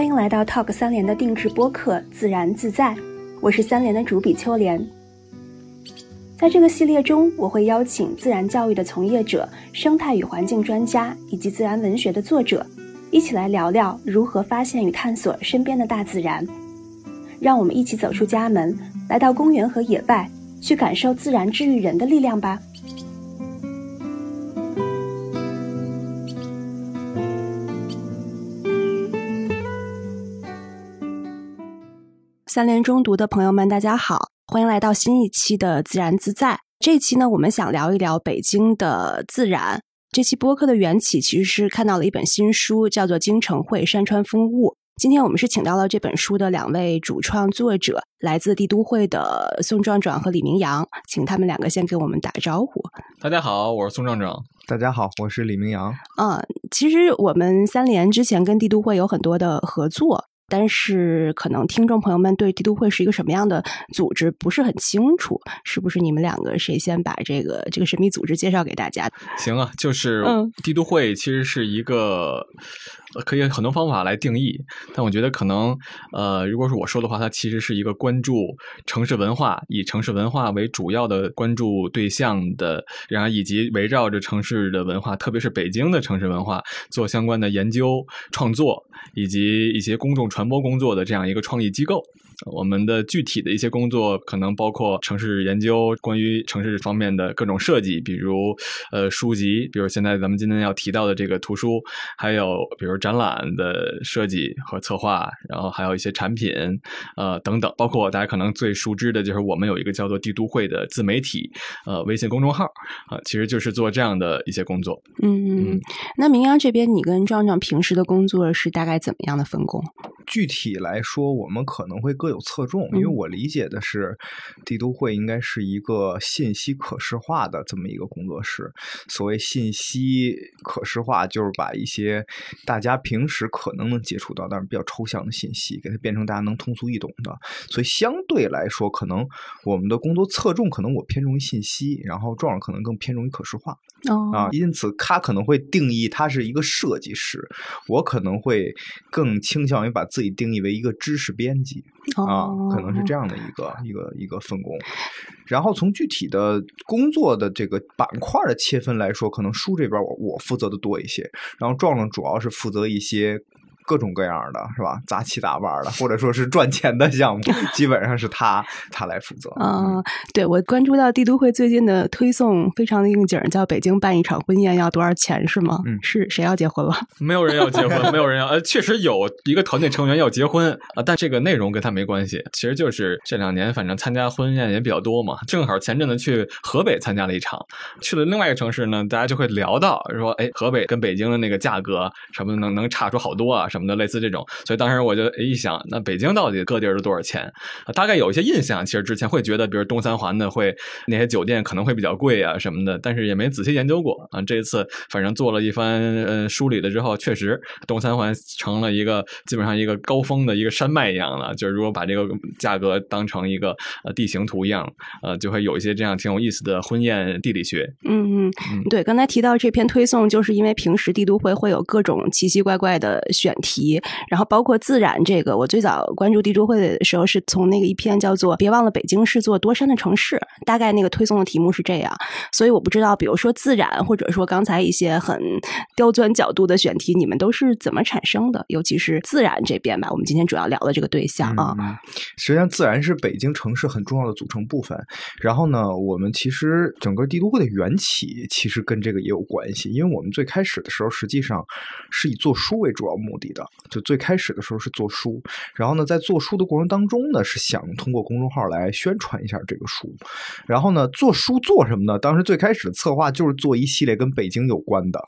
欢迎来到 Talk 三联的定制播客《自然自在》，我是三联的主笔秋莲。在这个系列中，我会邀请自然教育的从业者、生态与环境专家以及自然文学的作者，一起来聊聊如何发现与探索身边的大自然。让我们一起走出家门，来到公园和野外，去感受自然治愈人的力量吧。三联中读的朋友们，大家好，欢迎来到新一期的自然自在。这一期呢，我们想聊一聊北京的自然。这期播客的缘起其实是看到了一本新书，叫做《京城会山川风物》。今天我们是请到了这本书的两位主创作者，来自帝都会的宋壮壮和李明阳，请他们两个先给我们打个招呼。大家好，我是宋壮壮。大家好，我是李明阳。嗯，其实我们三联之前跟帝都会有很多的合作。但是，可能听众朋友们对帝都会是一个什么样的组织不是很清楚，是不是你们两个谁先把这个这个神秘组织介绍给大家？行啊，就是帝都会其实是一个。可以很多方法来定义，但我觉得可能，呃，如果是我说的话，它其实是一个关注城市文化，以城市文化为主要的关注对象的，然后以及围绕着城市的文化，特别是北京的城市文化做相关的研究创作，以及一些公众传播工作的这样一个创意机构。我们的具体的一些工作可能包括城市研究，关于城市方面的各种设计，比如呃书籍，比如现在咱们今天要提到的这个图书，还有比如展览的设计和策划，然后还有一些产品，呃等等，包括大家可能最熟知的就是我们有一个叫做帝都会的自媒体呃微信公众号啊，其实就是做这样的一些工作。嗯嗯，那明阳这边，你跟壮壮平时的工作是大概怎么样的分工？具体来说，我们可能会各有侧重，因为我理解的是，帝都会应该是一个信息可视化的这么一个工作室。所谓信息可视化，就是把一些大家平时可能能接触到，但是比较抽象的信息，给它变成大家能通俗易懂的。所以相对来说，可能我们的工作侧重，可能我偏重于信息，然后壮可能更偏重于可视化。啊，因此他可能会定义他是一个设计师，我可能会更倾向于把自己定义为一个知识编辑啊，可能是这样的一个一个一个分工。然后从具体的工作的这个板块的切分来说，可能书这边我我负责的多一些，然后壮壮主要是负责一些。各种各样的是吧？杂七杂八的，或者说是赚钱的项目，基本上是他他来负责。嗯，对我关注到帝都会最近的推送非常的应景，叫北京办一场婚宴要多少钱是吗？嗯，是谁要结婚了？没有人要结婚，没有人要。呃，确实有一个团队成员要结婚啊，但这个内容跟他没关系。其实就是这两年反正参加婚宴也比较多嘛，正好前阵子去河北参加了一场，去了另外一个城市呢，大家就会聊到说，哎，河北跟北京的那个价格什么能能差出好多啊什。什么的类似这种，所以当时我就一想，那北京到底各地儿都多少钱？大概有一些印象。其实之前会觉得，比如东三环的会那些酒店可能会比较贵啊什么的，但是也没仔细研究过啊。这一次反正做了一番呃梳理了之后，确实东三环成了一个基本上一个高峰的一个山脉一样了。就是如果把这个价格当成一个呃地形图一样，呃，就会有一些这样挺有意思的婚宴地理学。嗯嗯，对，刚才提到这篇推送，就是因为平时帝都会会有各种奇奇怪怪的选题。然后包括自然这个，我最早关注地质会的时候，是从那个一篇叫做《别忘了北京是座多山的城市》，大概那个推送的题目是这样。所以我不知道，比如说自然，或者说刚才一些很刁钻角度的选题，你们都是怎么产生的？尤其是自然这边吧，我们今天主要聊的这个对象啊。实际上，自然是北京城市很重要的组成部分。然后呢，我们其实整个帝都会的缘起，其实跟这个也有关系，因为我们最开始的时候，实际上是以做书为主要目的的。就最开始的时候是做书，然后呢，在做书的过程当中呢，是想通过公众号来宣传一下这个书。然后呢，做书做什么呢？当时最开始的策划就是做一系列跟北京有关的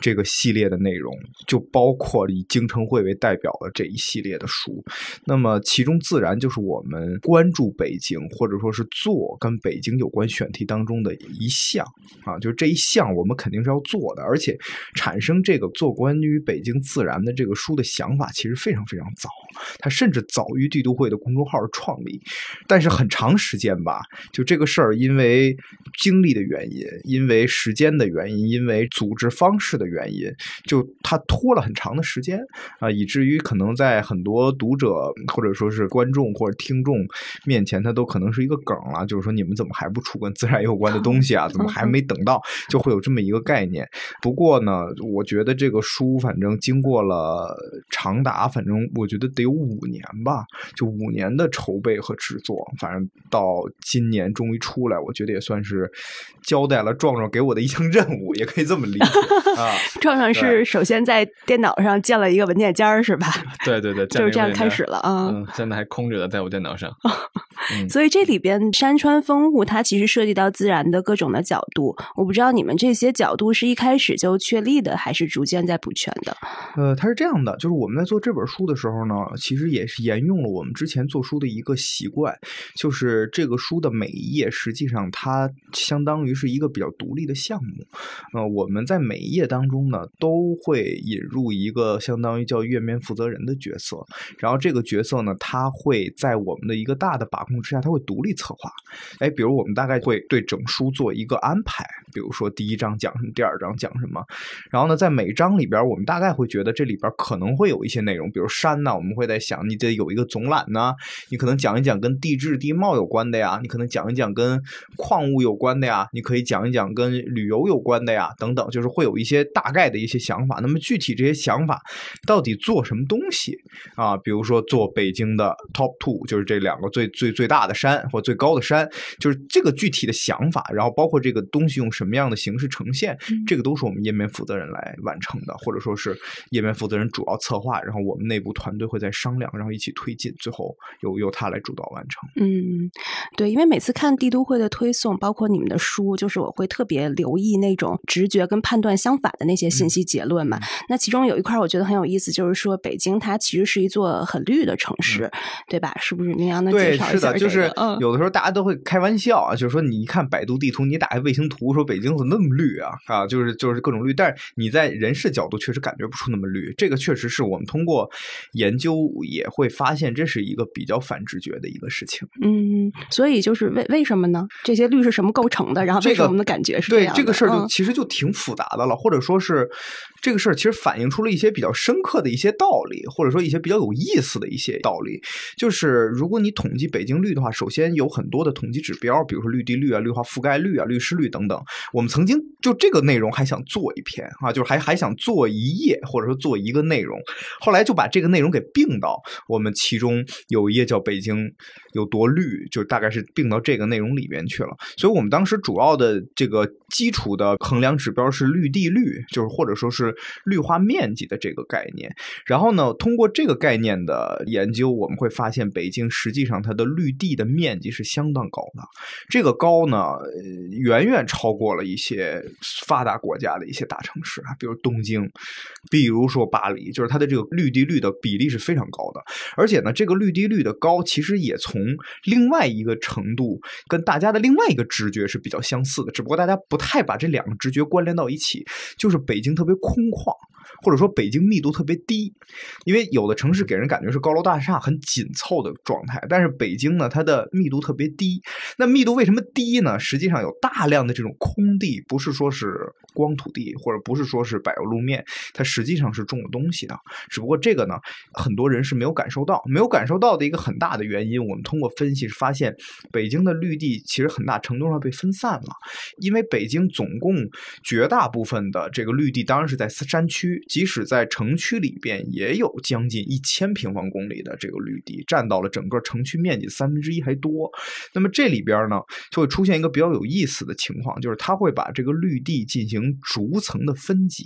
这个系列的内容，就包括以京城会为代表的这一系列的书。那么其中自然就是我们关注北京，或者说是做跟北京有关选题当中的一项啊，就是这一项我们肯定是要做的，而且产生这个做关于北京自然的这个书。的想法其实非常非常早，它甚至早于帝都会的公众号创立。但是很长时间吧，就这个事儿，因为经历的原因，因为时间的原因，因为组织方式的原因，就它拖了很长的时间啊，以至于可能在很多读者或者说是观众或者听众面前，它都可能是一个梗了。就是说，你们怎么还不出跟自然有关的东西啊？怎么还没等到？就会有这么一个概念。不过呢，我觉得这个书反正经过了长达，反正我觉得得五年吧，就五年的筹备和制作，反正到今年终于出来，我觉得也算是交代了壮壮给我的一项任务，也可以这么理解 啊。壮壮是首先在电脑上建了一个文件夹是吧？对对对，就是这样开始了啊。嗯，现在还空着的，在我电脑上。所以这里边山川风物，它其实涉及到自然的各种的角度。我不知道你们这些角度是一开始就确立的，还是逐渐在补全的？呃，它是这样的，就是我们在做这本书的时候呢，其实也是沿用了我们之前做书的一个习惯，就是这个书的每一页实际上它相当于是一个比较独立的项目。呃，我们在每一页当中呢，都会引入一个相当于叫页面负责人的角色，然后这个角色呢，他会在我们的一个大的把控之下，他会独立策划。哎，比如我们大概会对整书做一个安排，比如说第一章讲什么，第二章讲什么，然后呢，在每章里边，我们大概会觉得这里边可能会有一些内容，比如山呢，我们会在想，你得有一个总览呢，你可能讲一讲跟地质地貌有关的呀，你可能讲一讲跟矿物有关的呀，你可以讲一讲跟旅游有关的呀，等等，就是会有一些大概的一些想法。那么具体这些想法到底做什么东西啊？比如说做北京的 top two，就是这两个最最最大的山或最高的山，就是这个具体的想法，然后包括这个东西用什么样的形式呈现，这个都是我们页面负责人来完成的，或者说是页面负责人主要策划，然后我们内部团队会再商量，然后一起推进，最后由由他来主导完成。嗯，对，因为每次看帝都会的推送，包括你们的书，就是我会特别留意那种直觉跟判断相反的那些信息结论嘛。那其中有一块我觉得很有意思，就是说北京它其实是一座很绿的城市，对吧？是不是？明阳能介绍一下？对，是的，就是有的时候大家都会开玩笑啊，就是说你一看百度地图，你打开卫星图，说北京怎么那么绿啊？啊，就是就是各种绿，但是你在人事角度确实感觉不出那么绿。这个确实是我们通过研究也会发现，这是一个比较反直觉的一个事情。嗯，所以就是为为什么呢？这些绿是什么构成的？然后为什么我们的感觉是对这个事儿就其实就挺复杂的了，或者说是这个事儿其实反映出了一些比较深刻的一些道理，或者说一些比较有意思的一些道理。就是如果你统计北京绿的话，首先有很多的统计指标，比如说绿地率啊、绿化覆盖率啊、绿湿率等等。我们曾经就这个内容还想做一篇啊，就是还还想做一页，或者说做一个内容。后来就把这个内容给并到我们其中有一页叫北京有多绿，就大概是并到这个内容里面去了。所以我们当时主要的这个基础的衡量指标是绿地率，就是或者说是绿化面积的这个概念。然后呢，通过这个概念的研究，我们会发现北京实际上它的绿地的面积是相当高的。这个高呢，远远超过了一些发达国家的一些大城市啊，比如东京，比如说巴黎，就是它的这个绿地率的比例是非常高的。而且呢，这个绿地率的高，其实也从另外一个程度跟大家的另外一个直觉是比较相似的，只不过大家不太把这两个直觉关联到一起，就是北京特别空空旷。或者说北京密度特别低，因为有的城市给人感觉是高楼大厦很紧凑的状态，但是北京呢，它的密度特别低。那密度为什么低呢？实际上有大量的这种空地，不是说是光土地，或者不是说是柏油路面，它实际上是种了东西的。只不过这个呢，很多人是没有感受到，没有感受到的一个很大的原因，我们通过分析是发现，北京的绿地其实很大程度上被分散了，因为北京总共绝大部分的这个绿地当然是在山区。即使在城区里边，也有将近一千平方公里的这个绿地，占到了整个城区面积三分之一还多。那么这里边呢，就会出现一个比较有意思的情况，就是它会把这个绿地进行逐层的分解，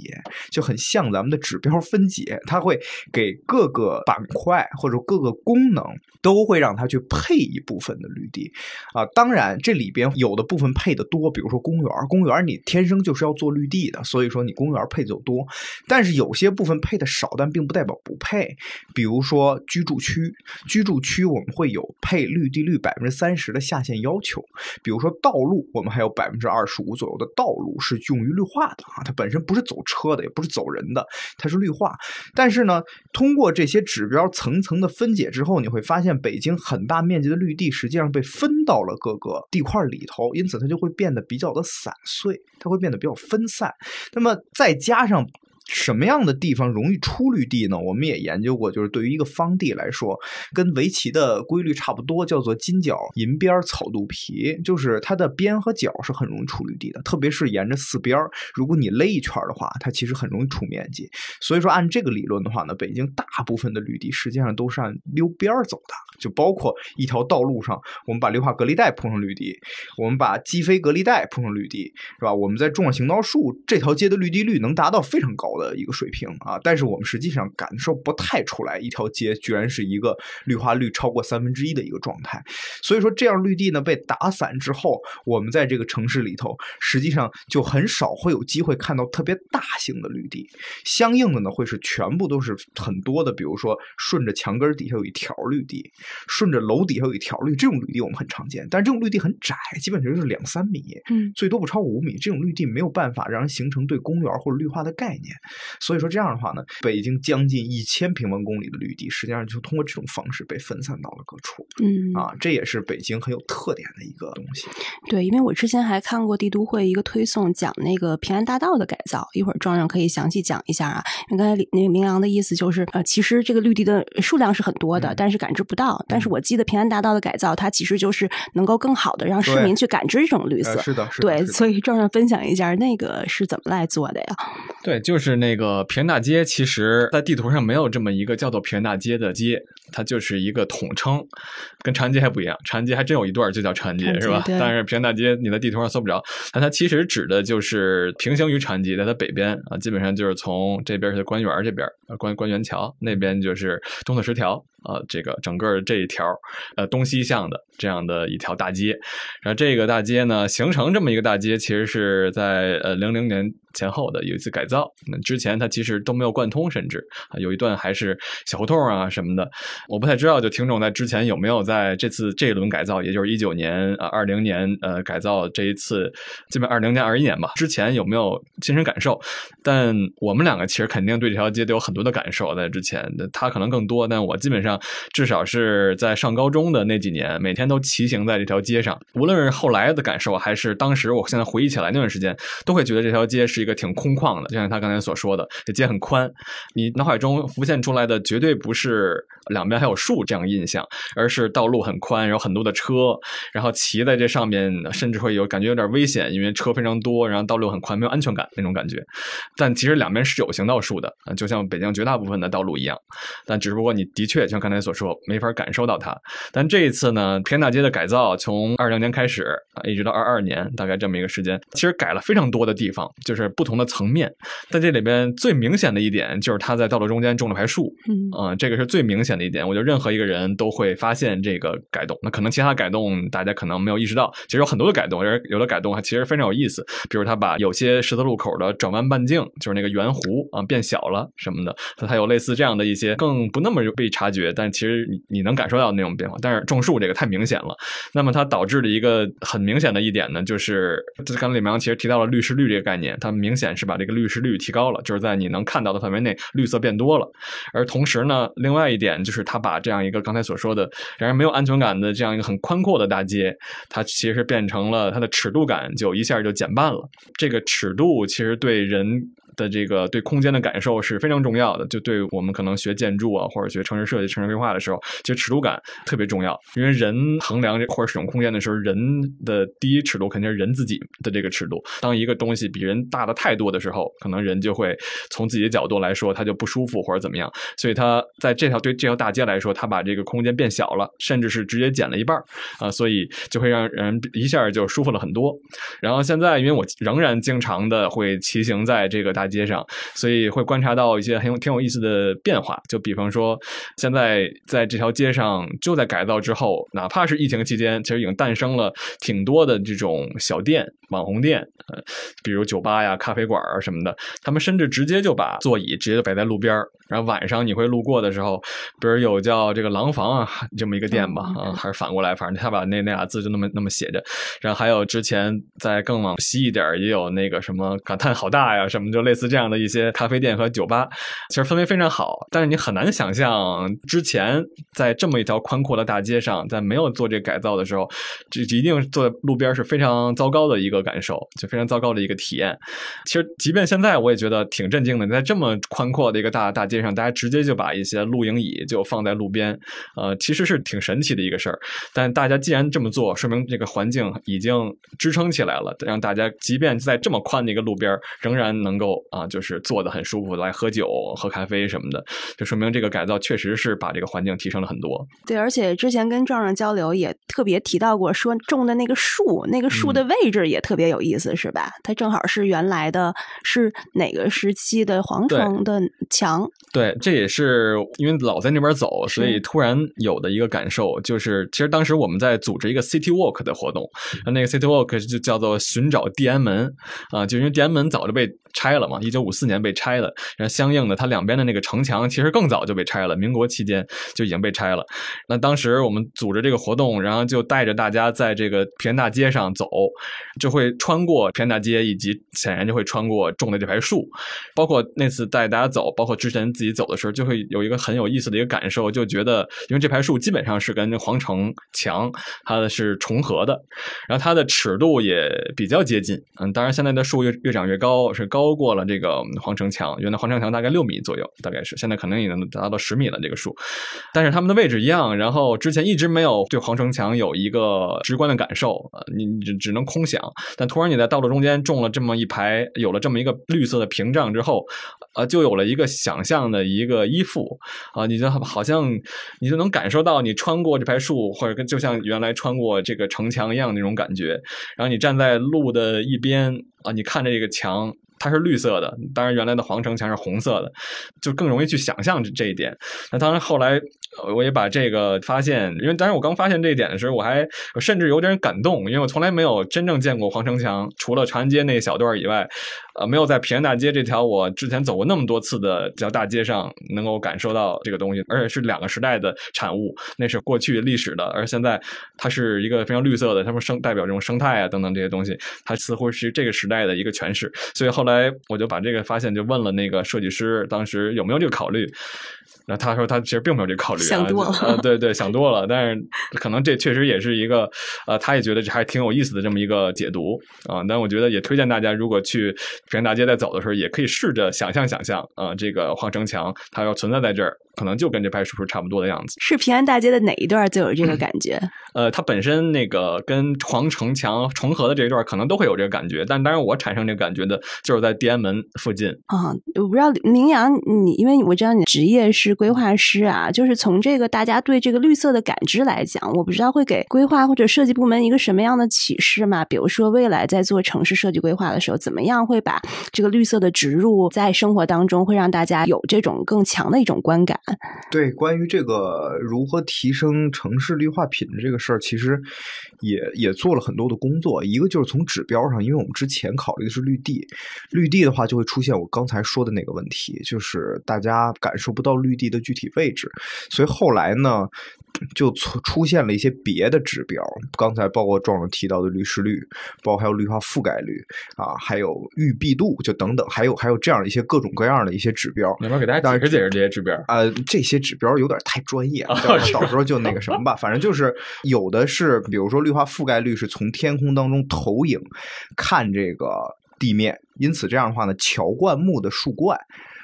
就很像咱们的指标分解。它会给各个板块或者各个功能都会让它去配一部分的绿地啊。当然，这里边有的部分配的多，比如说公园，公园你天生就是要做绿地的，所以说你公园配就多，但是。有些部分配的少，但并不代表不配。比如说居住区，居住区我们会有配绿地率百分之三十的下限要求。比如说道路，我们还有百分之二十五左右的道路是用于绿化的啊，它本身不是走车的，也不是走人的，它是绿化。但是呢，通过这些指标层层的分解之后，你会发现北京很大面积的绿地实际上被分到了各个地块里头，因此它就会变得比较的散碎，它会变得比较分散。那么再加上。什么样的地方容易出绿地呢？我们也研究过，就是对于一个方地来说，跟围棋的规律差不多，叫做金角银边草肚皮，就是它的边和角是很容易出绿地的，特别是沿着四边如果你勒一圈的话，它其实很容易出面积。所以说，按这个理论的话呢，北京大部分的绿地实际上都是按溜边走的，就包括一条道路上，我们把绿化隔离带铺上绿地，我们把机飞隔离带铺上绿地，是吧？我们在种上行道树，这条街的绿地率能达到非常高。的一个水平啊，但是我们实际上感受不太出来，一条街居然是一个绿化率超过三分之一的一个状态。所以说，这样绿地呢被打散之后，我们在这个城市里头，实际上就很少会有机会看到特别大型的绿地。相应的呢，会是全部都是很多的，比如说顺着墙根底下有一条绿地，顺着楼底下有一条绿，这种绿地我们很常见，但是这种绿地很窄，基本上就是两三米，嗯，最多不超过五米。这种绿地没有办法让人形成对公园或者绿化的概念。所以说这样的话呢，北京将近一千平方公里的绿地，实际上就通过这种方式被分散到了各处。嗯，啊，这也是北京很有特点的一个东西。对，因为我之前还看过帝都会一个推送，讲那个平安大道的改造，一会儿壮壮可以详细讲一下啊。刚才那个明阳的意思就是，呃，其实这个绿地的数量是很多的，但是感知不到。但是我记得平安大道的改造，它其实就是能够更好的让市民去感知这种绿色。是的，是的。对，所以壮壮分享一下那个是怎么来做的呀？对，就是那个。平安大街其实，在地图上没有这么一个叫做平安大街的街，它就是一个统称，跟长安街还不一样。长安街还真有一段就叫长安街，是吧？但是平安大街你在地图上搜不着，但它其实指的就是平行于长安街，在它北边啊，基本上就是从这边是官园这边，官官园桥那边就是东四十条。啊，这个整个这一条，呃，东西向的这样的一条大街，然后这个大街呢，形成这么一个大街，其实是在呃零零年前后的有一次改造。那之前它其实都没有贯通，甚至啊有一段还是小胡同啊什么的。我不太知道，就听众在之前有没有在这次这一轮改造，也就是一九年啊二零年呃改造这一次，基本二零年二一年吧，之前有没有亲身感受？但我们两个其实肯定对这条街都有很多的感受，在之前，他可能更多，但我基本上。至少是在上高中的那几年，每天都骑行在这条街上。无论是后来的感受，还是当时，我现在回忆起来那段时间，都会觉得这条街是一个挺空旷的。就像他刚才所说的，这街很宽，你脑海中浮现出来的绝对不是两边还有树这样印象，而是道路很宽，有很多的车，然后骑在这上面，甚至会有感觉有点危险，因为车非常多，然后道路很宽，没有安全感那种感觉。但其实两边是有行道树的，就像北京绝大部分的道路一样。但只不过你的确像。刚才所说没法感受到它，但这一次呢，平安大街的改造从二零年开始啊，一直到二二年，大概这么一个时间，其实改了非常多的地方，就是不同的层面。但这里边最明显的一点就是它在道路中间种了排树，嗯，这个是最明显的一点。点我觉得任何一个人都会发现这个改动。那可能其他改动大家可能没有意识到，其实有很多的改动，而有的改动还其实非常有意思。比如他把有些十字路口的转弯半径，就是那个圆弧啊变小了什么的，它有类似这样的一些更不那么被察觉。但其实你你能感受到那种变化，但是种树这个太明显了。那么它导致的一个很明显的一点呢，就是刚才李明其实提到了绿湿率这个概念，它明显是把这个绿湿率提高了，就是在你能看到的范围内绿色变多了。而同时呢，另外一点就是他把这样一个刚才所说的让人没有安全感的这样一个很宽阔的大街，它其实变成了它的尺度感就一下就减半了。这个尺度其实对人。的这个对空间的感受是非常重要的，就对我们可能学建筑啊，或者学城市设计、城市规划的时候，其实尺度感特别重要。因为人衡量或者使用空间的时候，人的第一尺度肯定是人自己的这个尺度。当一个东西比人大的太多的时候，可能人就会从自己的角度来说，他就不舒服或者怎么样。所以他在这条对这条大街来说，他把这个空间变小了，甚至是直接减了一半啊，所以就会让人一下就舒服了很多。然后现在，因为我仍然经常的会骑行在这个大。大街上，所以会观察到一些很有挺有意思的变化。就比方说，现在在这条街上，就在改造之后，哪怕是疫情期间，其实已经诞生了挺多的这种小店、网红店，比如酒吧呀、咖啡馆啊什么的。他们甚至直接就把座椅直接就摆在路边然后晚上你会路过的时候，比如有叫这个廊坊啊这么一个店吧，啊，还是反过来，反正他把那那俩字就那么那么写着。然后还有之前在更往西一点也有那个什么感叹好大呀什么，就类似这样的一些咖啡店和酒吧，其实氛围非常好。但是你很难想象之前在这么一条宽阔的大街上，在没有做这改造的时候，这一定坐在路边是非常糟糕的一个感受，就非常糟糕的一个体验。其实即便现在我也觉得挺震惊的，在这么宽阔的一个大大街上，大家直接就把一些露营椅就放在路边，呃，其实是挺神奇的一个事儿。但大家既然这么做，说明这个环境已经支撑起来了，让大家即便在这么宽的一个路边，仍然能够啊，就是坐的很舒服，来喝酒、喝咖啡什么的，就说明这个改造确实是把这个环境提升了很多。对，而且之前跟壮壮交流也特别提到过，说种的那个树，那个树的位置也特别有意思，是吧？它正好是原来的是哪个时期的皇城的墙？对，这也是因为老在那边走，所以突然有的一个感受就是，其实当时我们在组织一个 City Walk 的活动，那个 City Walk 就叫做寻找地安门啊，就因为地安门早就被。拆了嘛？一九五四年被拆了，然后相应的，它两边的那个城墙其实更早就被拆了，民国期间就已经被拆了。那当时我们组织这个活动，然后就带着大家在这个平安大街上走，就会穿过平安大街，以及显然就会穿过种的这排树。包括那次带大家走，包括之前自己走的时候，就会有一个很有意思的一个感受，就觉得因为这排树基本上是跟皇城墙它的是重合的，然后它的尺度也比较接近。嗯，当然现在的树越越长越高，是高。过了这个皇城墙，原来皇城墙大概六米左右，大概是现在可能已经达到十米了这个树，但是它们的位置一样。然后之前一直没有对皇城墙有一个直观的感受啊，你只只能空想。但突然你在道路中间种了这么一排，有了这么一个绿色的屏障之后，啊，就有了一个想象的一个依附啊，你就好像你就能感受到你穿过这排树，或者就像原来穿过这个城墙一样那种感觉。然后你站在路的一边啊，你看着这个墙。它是绿色的，当然原来的皇城墙是红色的，就更容易去想象这这一点。那当然后来。我也把这个发现，因为当时我刚发现这一点的时候，我还甚至有点感动，因为我从来没有真正见过皇城墙，除了长安街那一小段以外，呃，没有在平安大街这条我之前走过那么多次的这条大街上能够感受到这个东西，而且是两个时代的产物，那是过去历史的，而现在它是一个非常绿色的，它们生代表这种生态啊等等这些东西，它似乎是这个时代的一个诠释，所以后来我就把这个发现就问了那个设计师，当时有没有这个考虑。那他说他其实并没有这考虑，想多了，对对，想多了。但是可能这确实也是一个，呃，他也觉得这还挺有意思的这么一个解读啊。但我觉得也推荐大家，如果去平安大街在走的时候，也可以试着想象想象啊，这个黄城墙它要存在在这儿。可能就跟这排叔叔差不多的样子。是平安大街的哪一段最有这个 感觉？呃，它本身那个跟皇城墙重合的这一段，可能都会有这个感觉。但当然，我产生这个感觉的就是在地安门附近啊。我不知道明阳，你因为我知道你职业是规划师啊，就是从这个大家对这个绿色的感知来讲，我不知道会给规划或者设计部门一个什么样的启示嘛？比如说，未来在做城市设计规划的时候，怎么样会把这个绿色的植入在生活当中，会让大家有这种更强的一种观感？对，关于这个如何提升城市绿化品质这个事儿，其实也也做了很多的工作。一个就是从指标上，因为我们之前考虑的是绿地，绿地的话就会出现我刚才说的那个问题，就是大家感受不到绿地的具体位置。所以后来呢，就出出现了一些别的指标，刚才包括壮壮提到的绿湿率，包括还有绿化覆盖率啊，还有预闭度，就等等，还有还有这样的一些各种各样的一些指标。能不能给大家解释解释这些指标？呃，这些指标有点太专业了，到时候就那个什么吧。反正就是有的是，比如说绿化覆盖率是从天空当中投影看这个地面，因此这样的话呢，乔灌木的树冠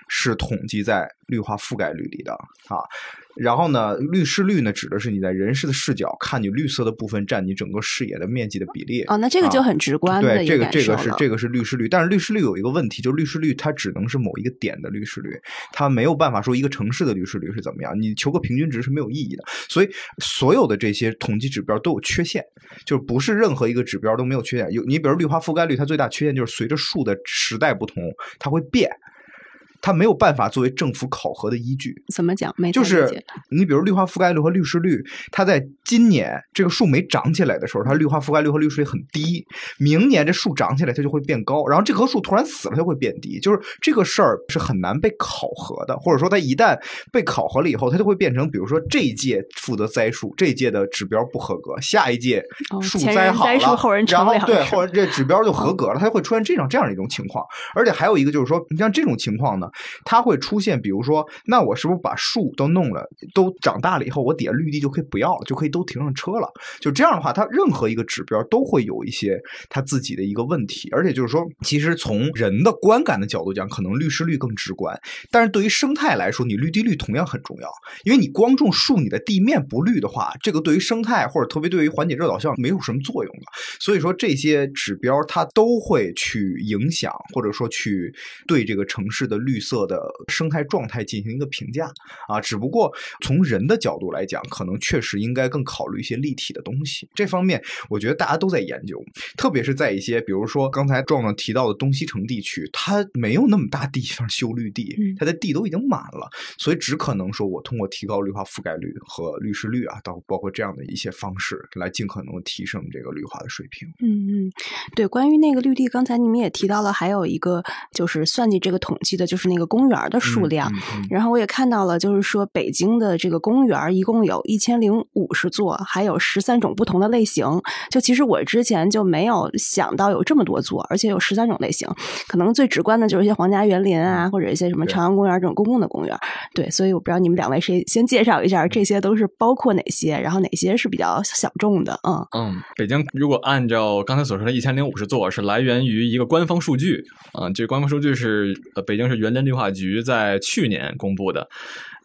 是统计在绿化覆盖率里的啊。然后呢，绿视率呢，指的是你在人视的视角看你绿色的部分占你整个视野的面积的比例。哦，那这个就很直观的对，这个这个是这个是绿视率，但是绿视率有一个问题，就是绿视率它只能是某一个点的绿视率，它没有办法说一个城市的绿视率是怎么样，你求个平均值是没有意义的。所以所有的这些统计指标都有缺陷，就是不是任何一个指标都没有缺陷。有你比如绿化覆盖率，它最大缺陷就是随着树的时代不同，它会变。它没有办法作为政府考核的依据。怎么讲？没就是你比如绿化覆盖率和绿施率，它在今年这个树没长起来的时候，它绿化覆盖率和绿施率很低。明年这树长起来，它就会变高。然后这棵树突然死了，它会变低。就是这个事儿是很难被考核的，或者说它一旦被考核了以后，它就会变成，比如说这一届负责栽树，这一届的指标不合格，下一届树栽好了，然后对后人 这指标就合格了，它就会出现这样这样的一种情况。而且还有一个就是说，你像这种情况呢，它会出现，比如说，那我是不是把树都弄了，都长大了以后，我底下绿地就可以不要了，就可以都停上车了？就这样的话，它任何一个指标都会有一些它自己的一个问题。而且就是说，其实从人的观感的角度讲，可能绿施率更直观，但是对于生态来说，你绿地率同样很重要。因为你光种树，你的地面不绿的话，这个对于生态或者特别对于缓解热岛效应没有什么作用的。所以说，这些指标它都会去影响，或者说去对这个城市的绿色的生态状态进行一个评价啊。只不过从人的角度来讲，可能确实应该更考虑一些立体的东西。这方面，我觉得大家都在研究，特别是在一些比如说刚才壮壮提到的东西城地区，它没有那么大地方修绿地，它的地都已经满了，所以只可能说我通过提高绿化覆盖率和绿湿率啊，到包括这样的一些方式，来尽可能提升这个绿化的水平。嗯嗯，对，关于那个绿地，刚才你们也提到了，还有一个就是算计这个统计的，就是那个公园的数量。然后我也看到了，就是说北京的这个公园一共有一千零五十座，还有十三种不同的类型。就其实我之前就没有想到有这么多座，而且有十三种类型。可能最直观的就是一些皇家园林啊，或者一些什么朝阳公园这种公共的公园。对，所以我不知道你们两位谁先介绍一下，这些都是包括哪些，然后哪些是比较小众的。嗯嗯，北京如果按照刚才所说的一千零五十座，是来源于一个官方数据啊，这官方数据是呃北京是园林绿化局在去年公布的。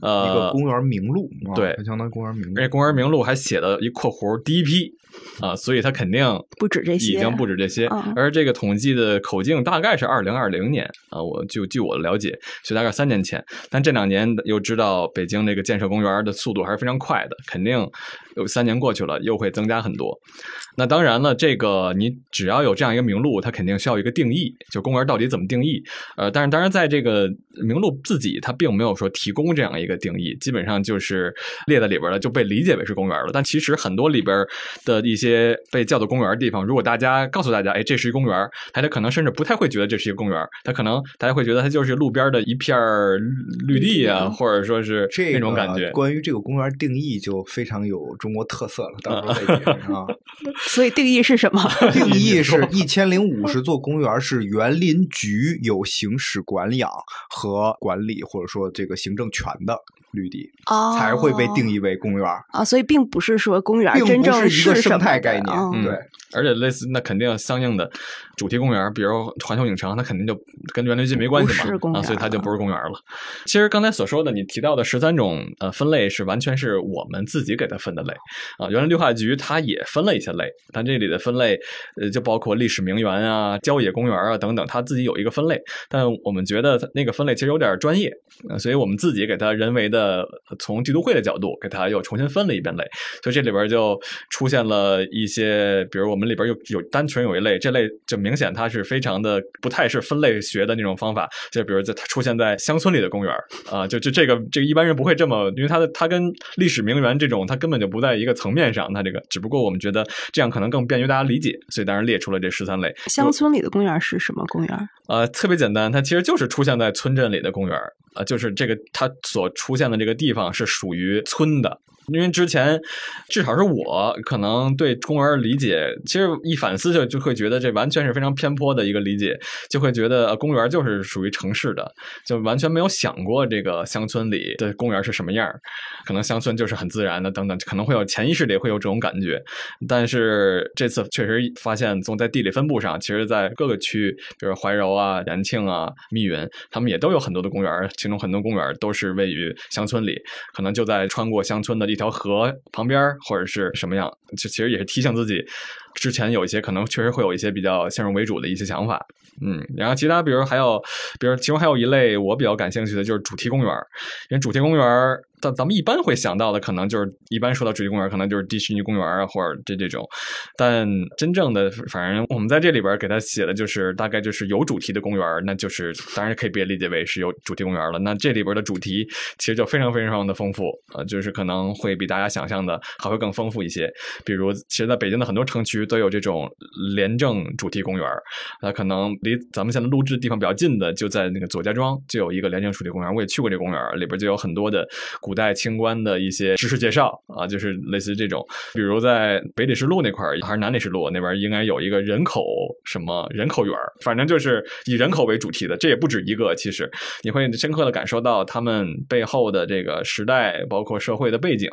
呃，一个公园名录，对，相当于公园名录。而且公园名录还写了一括弧第一批啊，所以它肯定不止这些，已经不止这些。而这个统计的口径大概是二零二零年啊，我就据我的了解，就大概三年前。但这两年又知道北京这个建设公园的速度还是非常快的，肯定有三年过去了，又会增加很多。那当然了，这个你只要有这样一个名录，它肯定需要一个定义，就公园到底怎么定义？呃，但是当然在这个名录自己，它并没有说提供这样一个定义，基本上就是列在里边了，就被理解为是公园了。但其实很多里边的一些被叫做公园的地方，如果大家告诉大家，哎，这是一公园，大家可能甚至不太会觉得这是一个公园，他可能大家会觉得它就是路边的一片绿地啊，或者说是这种感觉。关于这个公园定义，就非常有中国特色了，到时候再讲啊。所以定义是什么？定义是 一千零五十座公园是园林局有行使管养和管理，或者说这个行政权的绿地，才会被定义为公园啊。所以并不是说公园真正是一个生态概念，对。而且类似那肯定相应的主题公园，比如环球影城，它肯定就跟园林局没关系嘛，啊，所以它就不是公园了。其实刚才所说的你提到的十三种呃分类是完全是我们自己给它分的类啊。园林绿化局它也分了一些类，但这里的分类呃就包括历史名园啊、郊野公园啊等等，它自己有一个分类。但我们觉得那个分类其实有点专业，所以我们自己给它人为的从地都会的角度给它又重新分了一遍类。所以这里边就出现了一些，比如我们。里边有有单纯有一类，这类就明显它是非常的不太是分类学的那种方法，就比如在它出现在乡村里的公园啊，就就这个这个一般人不会这么，因为它的它跟历史名园这种它根本就不在一个层面上，它这个只不过我们觉得这样可能更便于大家理解，所以当然列出了这十三类。乡村里的公园是什么公园？呃，特别简单，它其实就是出现在村镇里的公园啊，就是这个它所出现的这个地方是属于村的。因为之前，至少是我可能对公园理解，其实一反思就就会觉得这完全是非常偏颇的一个理解，就会觉得公园就是属于城市的，就完全没有想过这个乡村里的公园是什么样可能乡村就是很自然的，等等，可能会有潜意识里会有这种感觉。但是这次确实发现，从在地理分布上，其实，在各个区，比如怀柔啊、延庆啊、密云，他们也都有很多的公园，其中很多公园都是位于乡村里，可能就在穿过乡村的。一条河旁边或者是什么样，就其实也是提醒自己，之前有一些可能确实会有一些比较先入为主的一些想法，嗯，然后其他比如还有，比如其中还有一类我比较感兴趣的就是主题公园，因为主题公园但咱们一般会想到的，可能就是一般说到主题公园，可能就是迪士尼公园啊，或者这这种。但真正的，反正我们在这里边给他写的就是大概就是有主题的公园，那就是当然可以别理解为是有主题公园了。那这里边的主题其实就非常非常的丰富，呃，就是可能会比大家想象的还会更丰富一些。比如，其实在北京的很多城区都有这种廉政主题公园，那可能离咱们现在录制的地方比较近的，就在那个左家庄就有一个廉政主题公园，我也去过这公园，里边就有很多的古代清官的一些知识介绍啊，就是类似这种。比如在北礼士路那块儿，还是南礼士路那边，应该有一个人口什么人口园，反正就是以人口为主题的。这也不止一个，其实你会深刻的感受到他们背后的这个时代，包括社会的背景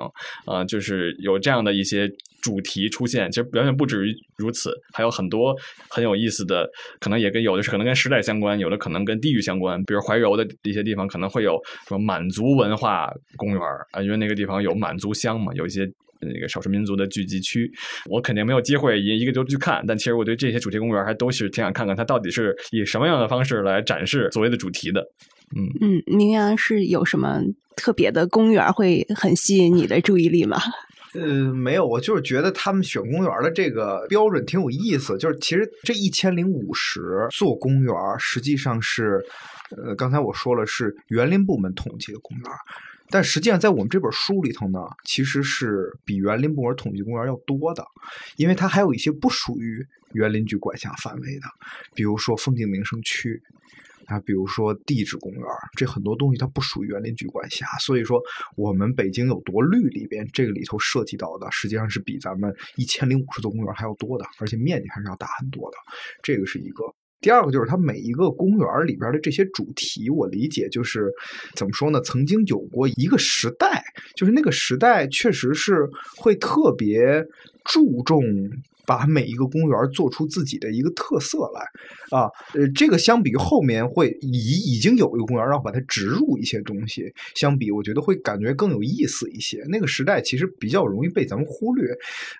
啊，就是有这样的一些。主题出现，其实远远不止于如此，还有很多很有意思的，可能也跟有的是可能跟时代相关，有的可能跟地域相关。比如怀柔的一些地方可能会有什么满族文化公园啊，因为那个地方有满族乡嘛，有一些那个少数民族的聚集区。我肯定没有机会一一个就去看，但其实我对这些主题公园还都是挺想看看，它到底是以什么样的方式来展示所谓的主题的。嗯嗯，宁阳是有什么特别的公园会很吸引你的注意力吗？呃，没有，我就是觉得他们选公园的这个标准挺有意思。就是其实这一千零五十座公园，实际上是，呃，刚才我说了是园林部门统计的公园，但实际上在我们这本书里头呢，其实是比园林部门统计公园要多的，因为它还有一些不属于园林局管辖范围的，比如说风景名胜区。啊，比如说地质公园，这很多东西它不属于园林局管辖，所以说我们北京有多绿里边，这个里头涉及到的实际上是比咱们一千零五十座公园还要多的，而且面积还是要大很多的。这个是一个。第二个就是它每一个公园里边的这些主题，我理解就是怎么说呢？曾经有过一个时代，就是那个时代确实是会特别注重。把每一个公园做出自己的一个特色来，啊，呃，这个相比于后面会已已经有一个公园，然后把它植入一些东西，相比我觉得会感觉更有意思一些。那个时代其实比较容易被咱们忽略，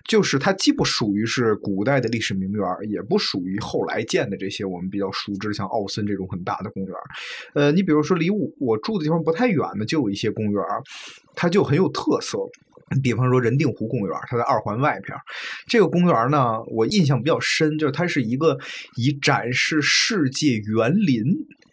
就是它既不属于是古代的历史名园，也不属于后来建的这些我们比较熟知像奥森这种很大的公园。呃，你比如说离我我住的地方不太远的，就有一些公园，它就很有特色。比方说人定湖公园，它在二环外边。这个公园呢，我印象比较深，就是它是一个以展示世界园林。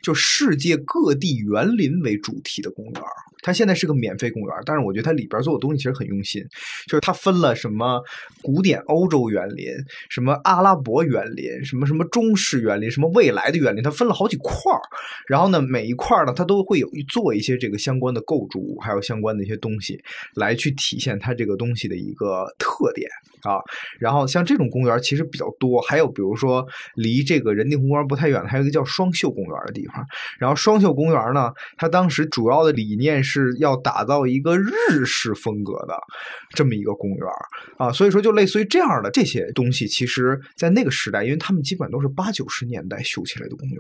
就世界各地园林为主题的公园，它现在是个免费公园，但是我觉得它里边做的东西其实很用心。就是它分了什么古典欧洲园林、什么阿拉伯园林、什么什么中式园林、什么未来的园林，它分了好几块儿。然后呢，每一块呢，它都会有做一些这个相关的构筑物，还有相关的一些东西，来去体现它这个东西的一个特点啊。然后像这种公园其实比较多，还有比如说离这个人定公园不太远的，还有一个叫双秀公园的地方。然后双秀公园呢，它当时主要的理念是是要打造一个日式风格的这么一个公园啊，所以说就类似于这样的这些东西，其实在那个时代，因为他们基本都是八九十年代修起来的公园，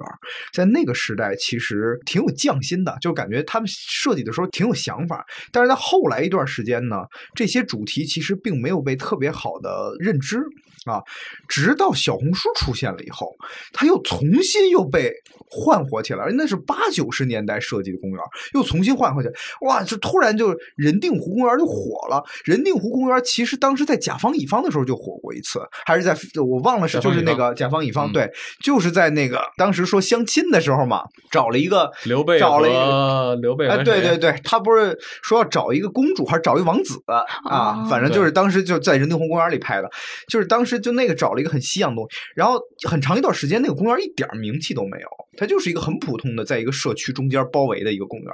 在那个时代其实挺有匠心的，就感觉他们设计的时候挺有想法。但是在后来一段时间呢，这些主题其实并没有被特别好的认知。啊，直到小红书出现了以后，它又重新又被焕活起来了。那是八九十年代设计的公园，又重新焕活起来。哇，就突然就人定湖公园就火了。人定湖公园其实当时在甲方乙方的时候就火过一次，还是在我忘了是就是那个甲方乙方对，就是在那个当时说相亲的时候嘛，找了一个刘备找了一个刘备哎，对对对，他不是说要找一个公主还是找一王子啊？反正就是当时就在人定湖公园里拍的，就是当时。就那个找了一个很西洋东西，然后很长一段时间那个公园一点名气都没有，它就是一个很普通的，在一个社区中间包围的一个公园。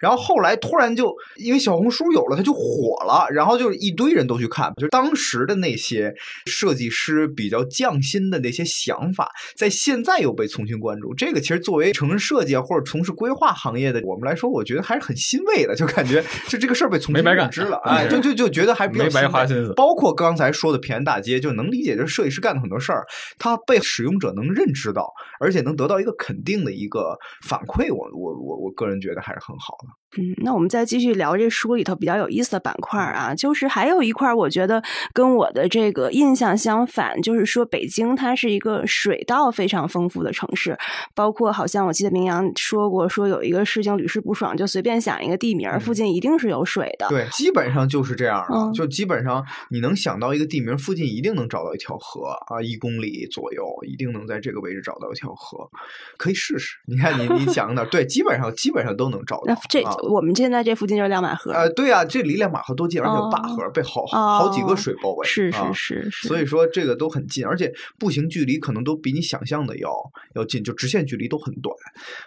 然后后来突然就因为小红书有了，它就火了，然后就是一堆人都去看。就当时的那些设计师比较匠心的那些想法，在现在又被重新关注。这个其实作为城市设计啊或者从事规划行业的我们来说，我觉得还是很欣慰的，就感觉就这个事儿被重新认知了，哎，就就就觉得还比较没白花心思。包括刚才说的平安大街，就能理。理解就是设计师干的很多事儿，他被使用者能认知到，而且能得到一个肯定的一个反馈。我我我我个人觉得还是很好的。嗯，那我们再继续聊这书里头比较有意思的板块啊，就是还有一块我觉得跟我的这个印象相反，就是说北京它是一个水道非常丰富的城市，包括好像我记得明阳说过，说有一个事情屡试不爽，就随便想一个地名，附近一定是有水的。对，基本上就是这样的，就基本上你能想到一个地名，附近一定能找到一条河啊，一公里左右一定能在这个位置找到一条河，可以试试。你看，你你想的？对，基本上基本上都能找到。这。我们现在这附近就是亮马河，呃，对啊，这离亮马河多近，而且有大河，被好好几个水包围，是是是是，所以说这个都很近，而且步行距离可能都比你想象的要要近，就直线距离都很短。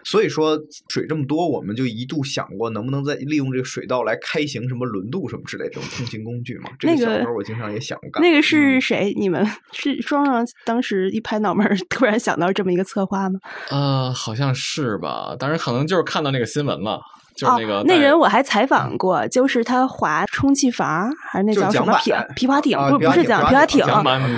所以说水这么多，我们就一度想过能不能再利用这个水道来开行什么轮渡什么之类这种通勤工具嘛。这个小时候我经常也想过。那个是谁？你们是双双当时一拍脑门，突然想到这么一个策划吗？呃，好像是吧，当然可能就是看到那个新闻嘛。就是那个那人，我还采访过，就是他划充气筏，还是那叫什么皮皮划艇？不不是讲皮划艇，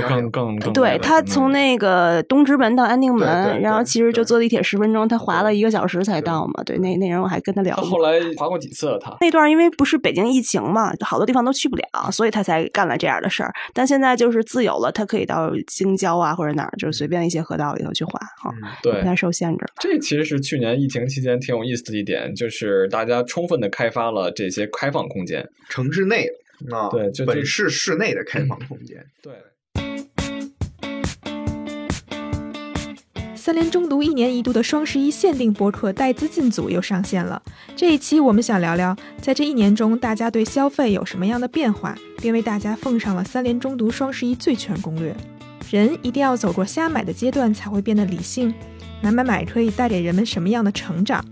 更更更对他从那个东直门到安定门，然后其实就坐地铁十分钟，他划了一个小时才到嘛。对，那那人我还跟他聊。后来划过几次了？他那段因为不是北京疫情嘛，好多地方都去不了，所以他才干了这样的事儿。但现在就是自由了，他可以到京郊啊或者哪儿，就是随便一些河道里头去划哈，对，不太受限制。这其实是去年疫情期间挺有意思的一点，就是大家充分的开发了这些开放空间，城市内啊，对，就本市室内的开放空间。对。三联中读一年一度的双十一限定博客《带资进组》又上线了。这一期我们想聊聊，在这一年中，大家对消费有什么样的变化，并为大家奉上了三联中读双十一最全攻略。人一定要走过瞎买的阶段，才会变得理性。买买买可以带给人们什么样的成长？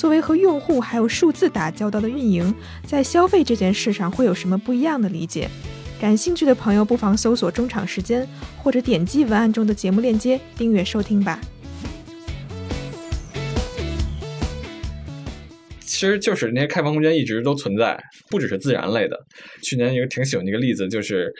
作为和用户还有数字打交道的运营，在消费这件事上会有什么不一样的理解？感兴趣的朋友不妨搜索“中场时间”，或者点击文案中的节目链接订阅收听吧。其实就是那些开放空间一直都存在，不只是自然类的。去年一个挺喜欢的一个例子就是。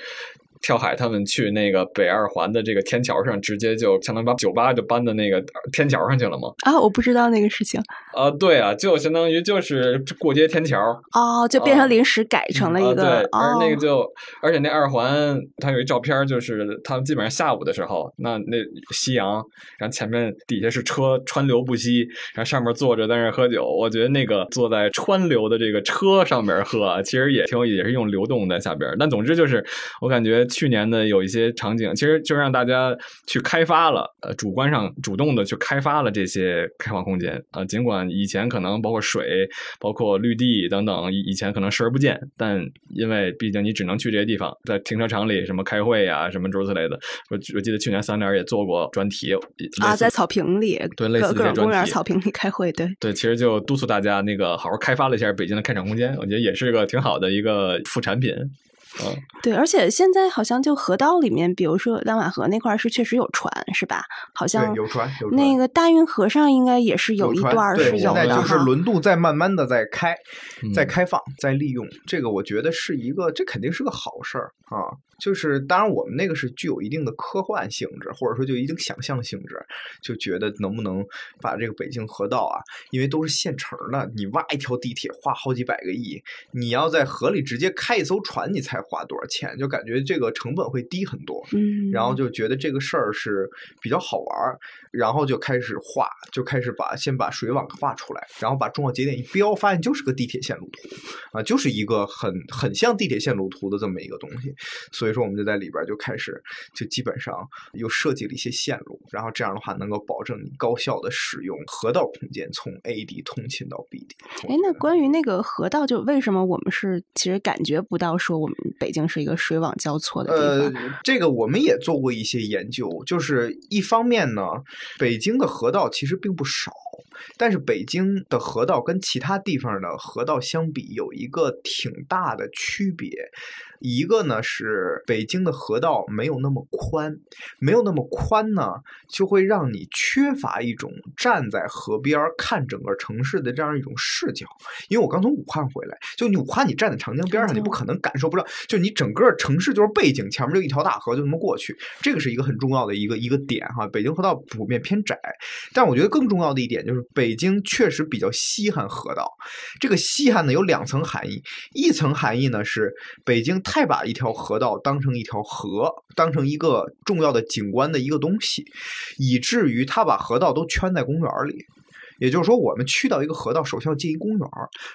跳海，他们去那个北二环的这个天桥上，直接就相当于把酒吧就搬到那个天桥上去了吗？啊，我不知道那个事情。啊，对啊，就相当于就是过街天桥。哦，就变成临时改成了一个。对，而那个就，而且那二环，它有一照片，就是他们基本上下午的时候，那那夕阳，然后前面底下是车川流不息，然后上面坐着在那喝酒。我觉得那个坐在川流的这个车上面喝，其实也挺有意思，也是用流动在下边。但总之就是，我感觉。去年的有一些场景，其实就让大家去开发了，呃，主观上主动的去开发了这些开放空间啊。尽管以前可能包括水、包括绿地等等，以前可能视而不见，但因为毕竟你只能去这些地方，在停车场里什么开会呀，什么诸如此类的。我我记得去年三联也做过专题啊，在草坪里，对，类似各种公园草坪里开会，对对，其实就督促大家那个好好开发了一下北京的开场空间，我觉得也是个挺好的一个副产品。嗯，对，而且现在好像就河道里面，比如说亮马河那块是确实有船，是吧？好像有船，有那个大运河上应该也是有一段是有的。就是轮渡在慢慢的在开，在开放，在利用。这个我觉得是一个，这肯定是个好事儿啊。就是当然，我们那个是具有一定的科幻性质，或者说就一定想象性质，就觉得能不能把这个北京河道啊，因为都是现成的，你挖一条地铁花好几百个亿，你要在河里直接开一艘船，你才花多少钱？就感觉这个成本会低很多。嗯，然后就觉得这个事儿是比较好玩儿，然后就开始画，就开始把先把水网画出来，然后把重要节点一标，发现就是个地铁线路图啊，就是一个很很像地铁线路图的这么一个东西，所以。以说，我们就在里边就开始，就基本上又设计了一些线路，然后这样的话能够保证你高效的使用河道空间，从 A 地通勤到 B 地。哎，那关于那个河道，就为什么我们是其实感觉不到说我们北京是一个水网交错的地方？呃，这个我们也做过一些研究，就是一方面呢，北京的河道其实并不少。但是北京的河道跟其他地方的河道相比，有一个挺大的区别。一个呢是北京的河道没有那么宽，没有那么宽呢，就会让你缺乏一种站在河边看整个城市的这样一种视角。因为我刚从武汉回来，就你武汉你站在长江边上，你不可能感受不到，就你整个城市就是背景，前面就一条大河，就那么过去。这个是一个很重要的一个一个点哈。北京河道普遍偏窄，但我觉得更重要的一点就是。北京确实比较稀罕河道。这个稀罕呢有两层含义，一层含义呢是北京太把一条河道当成一条河，当成一个重要的景观的一个东西，以至于他把河道都圈在公园里。也就是说，我们去到一个河道，首先要进一公园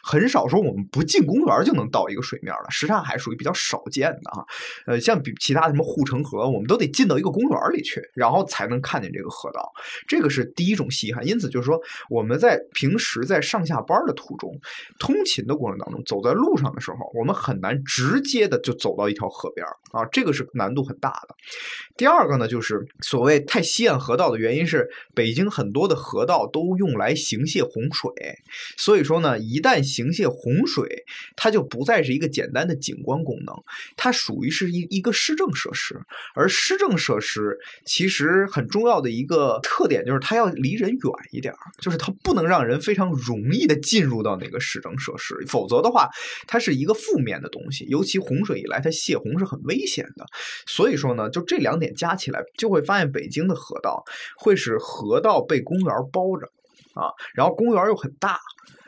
很少说我们不进公园就能到一个水面了。什刹海属于比较少见的啊，呃，像比其他什么护城河，我们都得进到一个公园里去，然后才能看见这个河道。这个是第一种稀罕。因此，就是说我们在平时在上下班的途中、通勤的过程当中，走在路上的时候，我们很难直接的就走到一条河边啊，这个是难度很大的。第二个呢，就是所谓太稀罕河道的原因是，北京很多的河道都用来。行泄洪水，所以说呢，一旦行泄洪水，它就不再是一个简单的景观功能，它属于是一一个市政设施。而市政设施其实很重要的一个特点就是它要离人远一点就是它不能让人非常容易的进入到那个市政设施，否则的话，它是一个负面的东西。尤其洪水以来，它泄洪是很危险的。所以说呢，就这两点加起来，就会发现北京的河道会使河道被公园包着。啊，然后公园又很大。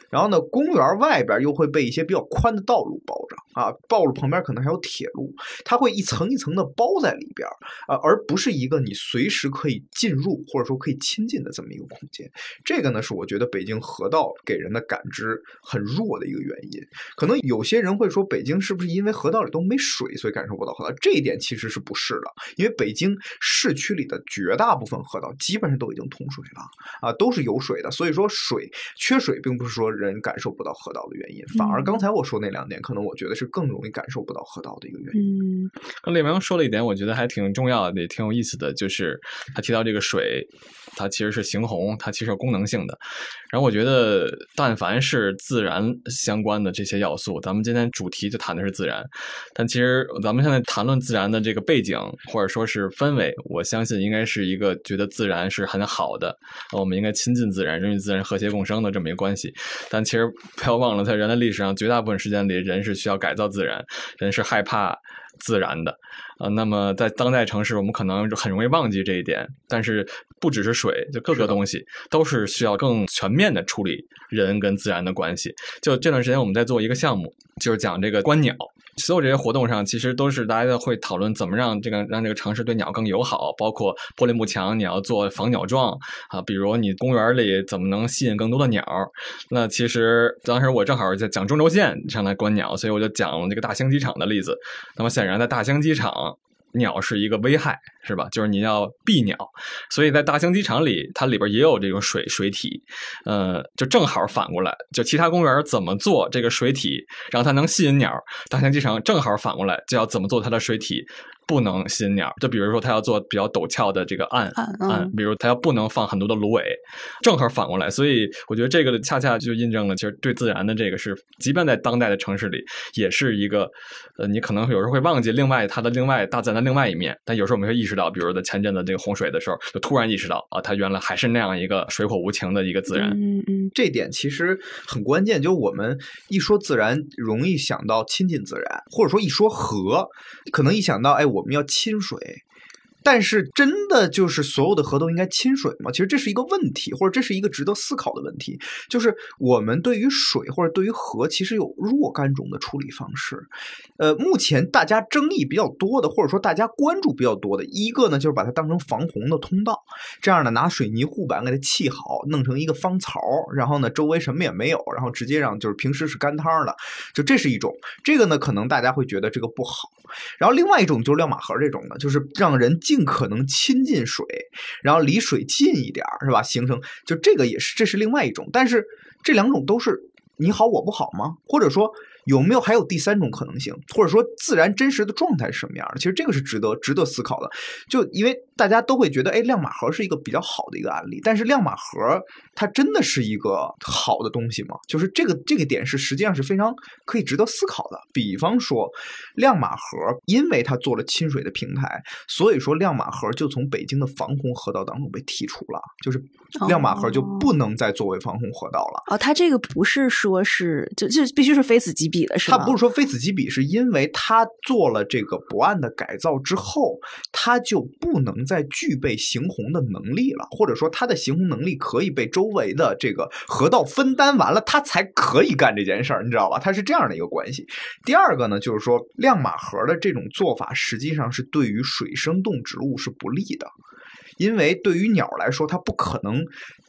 然后呢，公园外边又会被一些比较宽的道路包着啊，道路旁边可能还有铁路，它会一层一层的包在里边啊，而不是一个你随时可以进入或者说可以亲近的这么一个空间。这个呢，是我觉得北京河道给人的感知很弱的一个原因。可能有些人会说，北京是不是因为河道里都没水，所以感受不到河道？这一点其实是不是的，因为北京市区里的绝大部分河道基本上都已经通水了啊，都是有水的。所以说，水缺水并不是说。人感受不到河道的原因，反而刚才我说那两点，可能我觉得是更容易感受不到河道的一个原因。嗯，刚李明说了一点，我觉得还挺重要的，也挺有意思的，就是他提到这个水。它其实是行洪，它其实有功能性的。然后我觉得，但凡是自然相关的这些要素，咱们今天主题就谈的是自然。但其实咱们现在谈论自然的这个背景或者说是氛围，我相信应该是一个觉得自然是很好的，我们应该亲近自然，人与自然和谐共生的这么一个关系。但其实不要忘了，在人类历史上，绝大部分时间里，人是需要改造自然，人是害怕。自然的，呃，那么在当代城市，我们可能很容易忘记这一点。但是不只是水，就各个东西都是需要更全面的处理人跟自然的关系。就这段时间，我们在做一个项目，就是讲这个观鸟。所有这些活动上，其实都是大家会讨论怎么让这个让这个城市对鸟更友好，包括玻璃幕墙你要做防鸟状啊，比如你公园里怎么能吸引更多的鸟。那其实当时我正好在讲中轴线上来观鸟，所以我就讲这个大兴机场的例子。那么显然在大兴机场。鸟是一个危害，是吧？就是你要避鸟，所以在大兴机场里，它里边也有这种水水体，呃，就正好反过来，就其他公园怎么做这个水体，让它能吸引鸟，大兴机场正好反过来，就要怎么做它的水体。不能吸引鸟，就比如说他要做比较陡峭的这个岸岸，比如他要不能放很多的芦苇，正好反过来，所以我觉得这个恰恰就印证了，其实对自然的这个是，即便在当代的城市里，也是一个，呃，你可能有时候会忘记另外它的另外大自然的另外一面，但有时候我们会意识到，比如说在前阵子这个洪水的时候，就突然意识到啊，它原来还是那样一个水火无情的一个自然。嗯嗯，这点其实很关键，就我们一说自然，容易想到亲近自然，或者说一说河，可能一想到哎我。我们要亲水。但是，真的就是所有的河都应该亲水吗？其实这是一个问题，或者这是一个值得思考的问题。就是我们对于水或者对于河，其实有若干种的处理方式。呃，目前大家争议比较多的，或者说大家关注比较多的一个呢，就是把它当成防洪的通道，这样呢，拿水泥护板给它砌好，弄成一个方槽，然后呢，周围什么也没有，然后直接让就是平时是干汤的，就这是一种。这个呢，可能大家会觉得这个不好。然后另外一种就是亮马河这种的，就是让人尽可能亲近水，然后离水近一点是吧？形成就这个也是，这是另外一种。但是这两种都是你好我不好吗？或者说？有没有还有第三种可能性，或者说自然真实的状态是什么样的？其实这个是值得值得思考的。就因为大家都会觉得，哎，亮马河是一个比较好的一个案例，但是亮马河它真的是一个好的东西吗？就是这个这个点是实际上是非常可以值得思考的。比方说，亮马河因为它做了亲水的平台，所以说亮马河就从北京的防洪河道当中被剔除了，就是亮马河就不能再作为防洪河道了。哦，它这个不是说。说是就就必须是非此即彼的，是吗？他不是说非此即彼，是因为他做了这个博岸的改造之后，他就不能再具备行洪的能力了，或者说他的行洪能力可以被周围的这个河道分担完了，他才可以干这件事儿，你知道吧？他是这样的一个关系。第二个呢，就是说亮马河的这种做法，实际上是对于水生动植物是不利的，因为对于鸟来说，它不可能。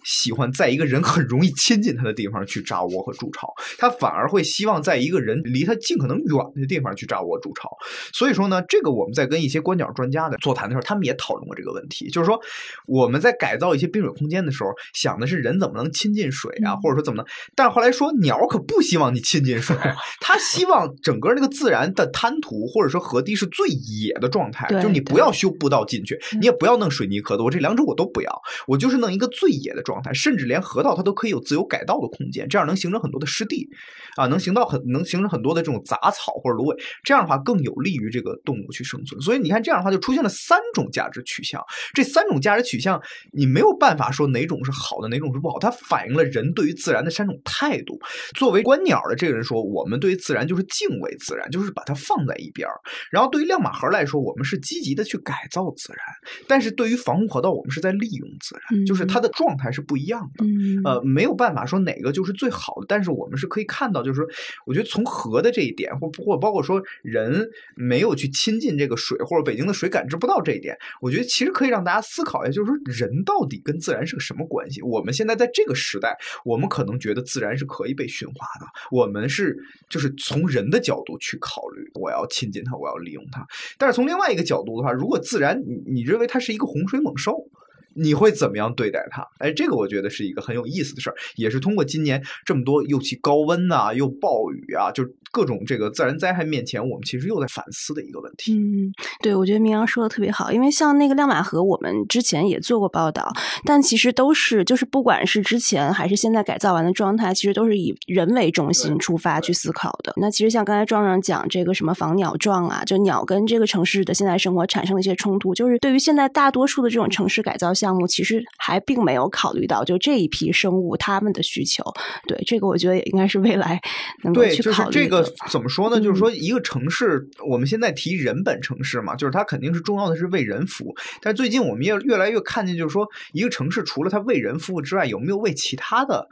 喜欢在一个人很容易亲近他的地方去扎窝和筑巢，他反而会希望在一个人离他尽可能远的地方去扎窝筑巢。所以说呢，这个我们在跟一些观鸟专家的座谈的时候，他们也讨论过这个问题，就是说我们在改造一些滨水空间的时候，想的是人怎么能亲近水啊，或者说怎么能，但是后来说鸟可不希望你亲近水，它希望整个那个自然的滩涂或者说河堤是最野的状态，就是你不要修步道进去，你也不要弄水泥壳子，我这两者我都不要，我就是弄一个最野的状。甚至连河道它都可以有自由改道的空间，这样能形成很多的湿地，啊，能形到很能形成很多的这种杂草或者芦苇，这样的话更有利于这个动物去生存。所以你看，这样的话就出现了三种价值取向。这三种价值取向，你没有办法说哪种是好的，哪种是不好，它反映了人对于自然的三种态度。作为观鸟的这个人说，我们对于自然就是敬畏自然，就是把它放在一边儿然后对于亮马河来说，我们是积极的去改造自然，但是对于防护河道，我们是在利用自然，就是它的状态是。不一样的，呃，没有办法说哪个就是最好的，但是我们是可以看到，就是说，我觉得从河的这一点，或或包括说人没有去亲近这个水，或者北京的水感知不到这一点，我觉得其实可以让大家思考一下，就是说人到底跟自然是个什么关系？我们现在在这个时代，我们可能觉得自然是可以被驯化的，我们是就是从人的角度去考虑，我要亲近它，我要利用它。但是从另外一个角度的话，如果自然你你认为它是一个洪水猛兽？你会怎么样对待它？哎，这个我觉得是一个很有意思的事儿，也是通过今年这么多尤其高温呐，又暴雨啊，就。各种这个自然灾害面前，我们其实又在反思的一个问题。嗯，对，我觉得明阳说的特别好，因为像那个亮马河，我们之前也做过报道，但其实都是就是不管是之前还是现在改造完的状态，其实都是以人为中心出发去思考的。那其实像刚才壮壮讲这个什么防鸟撞啊，就鸟跟这个城市的现在生活产生了一些冲突，就是对于现在大多数的这种城市改造项目，其实还并没有考虑到就这一批生物他们的需求。对，这个我觉得也应该是未来能够去考虑的。怎么说呢？就是说，一个城市，我们现在提人本城市嘛，就是它肯定是重要的是为人服务。但最近我们也越来越看见，就是说，一个城市除了它为人服务之外，有没有为其他的？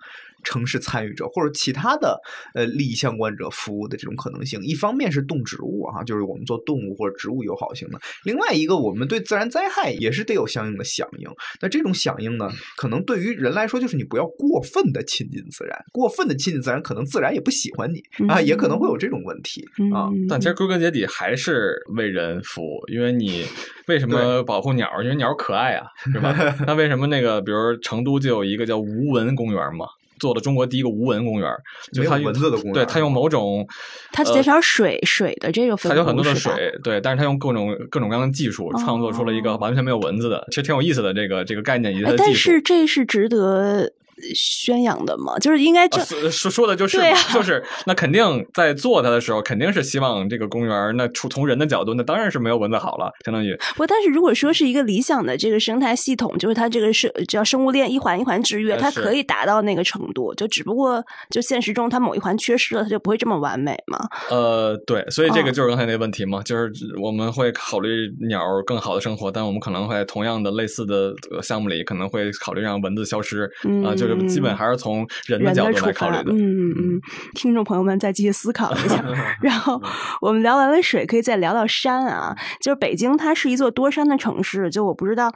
城市参与者或者其他的呃利益相关者服务的这种可能性，一方面是动植物哈，就是我们做动物或者植物友好型的；另外一个，我们对自然灾害也是得有相应的响应。那这种响应呢，可能对于人来说，就是你不要过分的亲近自然，过分的亲近自然，可能自然也不喜欢你啊，也可能会有这种问题啊。但其实归根结底还是为人服务，因为你 为什么保护鸟？因为鸟可爱啊，是吧？那为什么那个，比如成都就有一个叫无蚊公园嘛？做的中国第一个无蚊公园，没有蚊子的公园。对他用某种，他减少水水的这个，他有很多的水，对，但是他用各种各种各样的技术创作出了一个完全没有蚊子的，其实挺有意思的这个这个概念以及它的技术。但是这是值得。宣扬的嘛，就是应该这说说的就是就是那肯定在做它的时候，肯定是希望这个公园那从从人的角度，那当然是没有蚊子好了，相当于。不，但是如果说是一个理想的这个生态系统，就是它这个是叫生物链一环一环制约，它可以达到那个程度，就只不过就现实中它某一环缺失了，它就不会这么完美嘛。呃，对，所以这个就是刚才那个问题嘛，就是我们会考虑鸟更好的生活，但我们可能会同样的类似的项目里，可能会考虑让蚊子消失啊，就。基本还是从人的角度来考虑的。嗯嗯嗯，听众朋友们再继续思考一下。然后我们聊完了水，可以再聊聊山啊。就是北京，它是一座多山的城市。就我不知道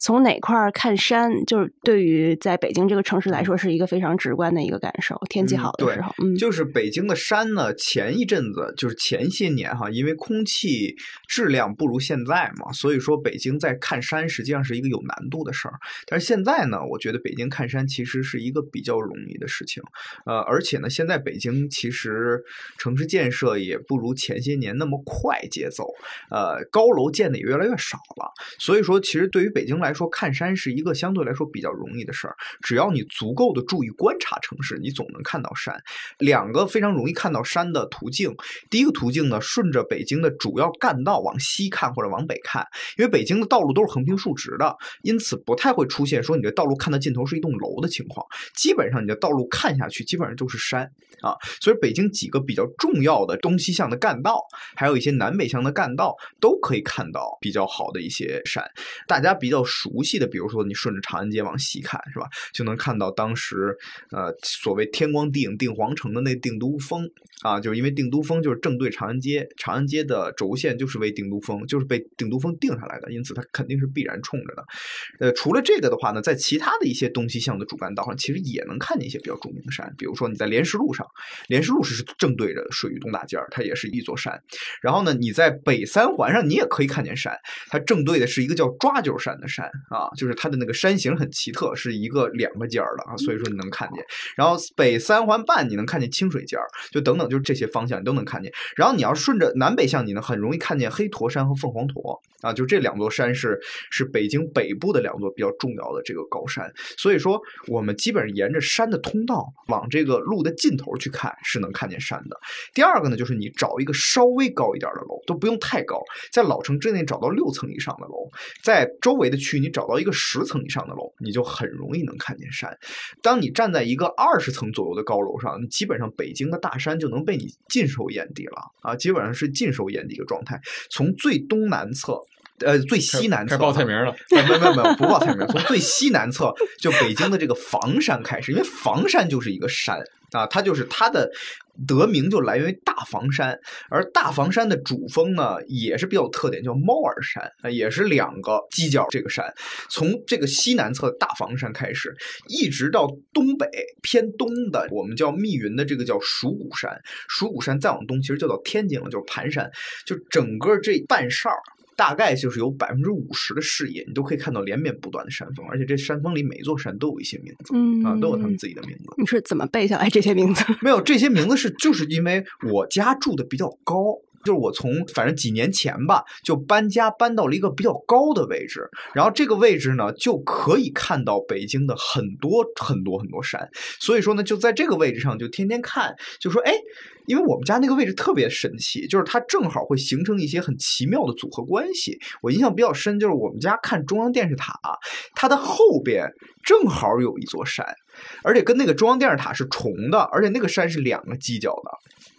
从哪块看山，就是对于在北京这个城市来说，是一个非常直观的一个感受。天气好的时候，嗯，就是北京的山呢，前一阵子就是前些年哈，因为空气质量不如现在嘛，所以说北京在看山实际上是一个有难度的事儿。但是现在呢，我觉得北京看山其实。是一个比较容易的事情，呃，而且呢，现在北京其实城市建设也不如前些年那么快节奏，呃，高楼建的也越来越少了。所以说，其实对于北京来说，看山是一个相对来说比较容易的事儿。只要你足够的注意观察城市，你总能看到山。两个非常容易看到山的途径，第一个途径呢，顺着北京的主要干道往西看或者往北看，因为北京的道路都是横平竖直的，因此不太会出现说你的道路看到尽头是一栋楼的情情况。基本上你的道路看下去，基本上都是山啊。所以北京几个比较重要的东西向的干道，还有一些南北向的干道，都可以看到比较好的一些山。大家比较熟悉的，比如说你顺着长安街往西看，是吧？就能看到当时呃所谓天光地影定皇城的那定都峰啊，就是因为定都峰就是正对长安街，长安街的轴线就是为定都峰，就是被定都峰定下来的，因此它肯定是必然冲着的。呃，除了这个的话呢，在其他的一些东西向的主干道上，其实也能看见一些比较著名的山，比如说你在莲石路上，莲石路是正对着水域东大街，它也是一座山。然后呢，你在北三环上，你也可以看见山，它正对的是一个叫抓阄山的山啊，就是它的那个山形很奇特，是一个两个尖儿的啊，所以说你能看见。然后北三环半你能看见清水尖儿，就等等，就这些方向你都能看见。然后你要顺着南北向，你呢很容易看见黑驼山和凤凰驼啊，就这两座山是是北京北部的两座比较重要的这个高山。所以说，我们基本上沿着山的通道往这个路的尽头去看，是能看见山的。第二个呢，就是你找一个稍微高一点的楼，都不用太高，在老城之内找到六层以上的楼，在周围的区域你找到一个十层以上的楼，你就很容易能看见山。当你站在一个二十层左右的高楼上，你基本上北京的大山就能被你尽收眼底了啊，基本上是尽收眼底一个状态。从最东南侧。呃，最西南侧报菜名了，没有没有没有不报菜名，从最西南侧就北京的这个房山开始，因为房山就是一个山啊，它就是它的得名就来源于大房山，而大房山的主峰呢也是比较特点，叫猫儿山，也是两个犄角这个山，从这个西南侧大房山开始，一直到东北偏东的我们叫密云的这个叫蜀谷山，蜀谷山再往东其实就到天津了，就是盘山，就整个这半哨儿。大概就是有百分之五十的视野，你都可以看到连绵不断的山峰，而且这山峰里每座山都有一些名字，啊，都有他们自己的名字。你是怎么背下来这些名字？没有这些名字是就是因为我家住的比较高。就是我从反正几年前吧，就搬家搬到了一个比较高的位置，然后这个位置呢就可以看到北京的很多很多很多山，所以说呢就在这个位置上就天天看，就说哎，因为我们家那个位置特别神奇，就是它正好会形成一些很奇妙的组合关系。我印象比较深，就是我们家看中央电视塔，它的后边正好有一座山，而且跟那个中央电视塔是重的，而且那个山是两个犄角的。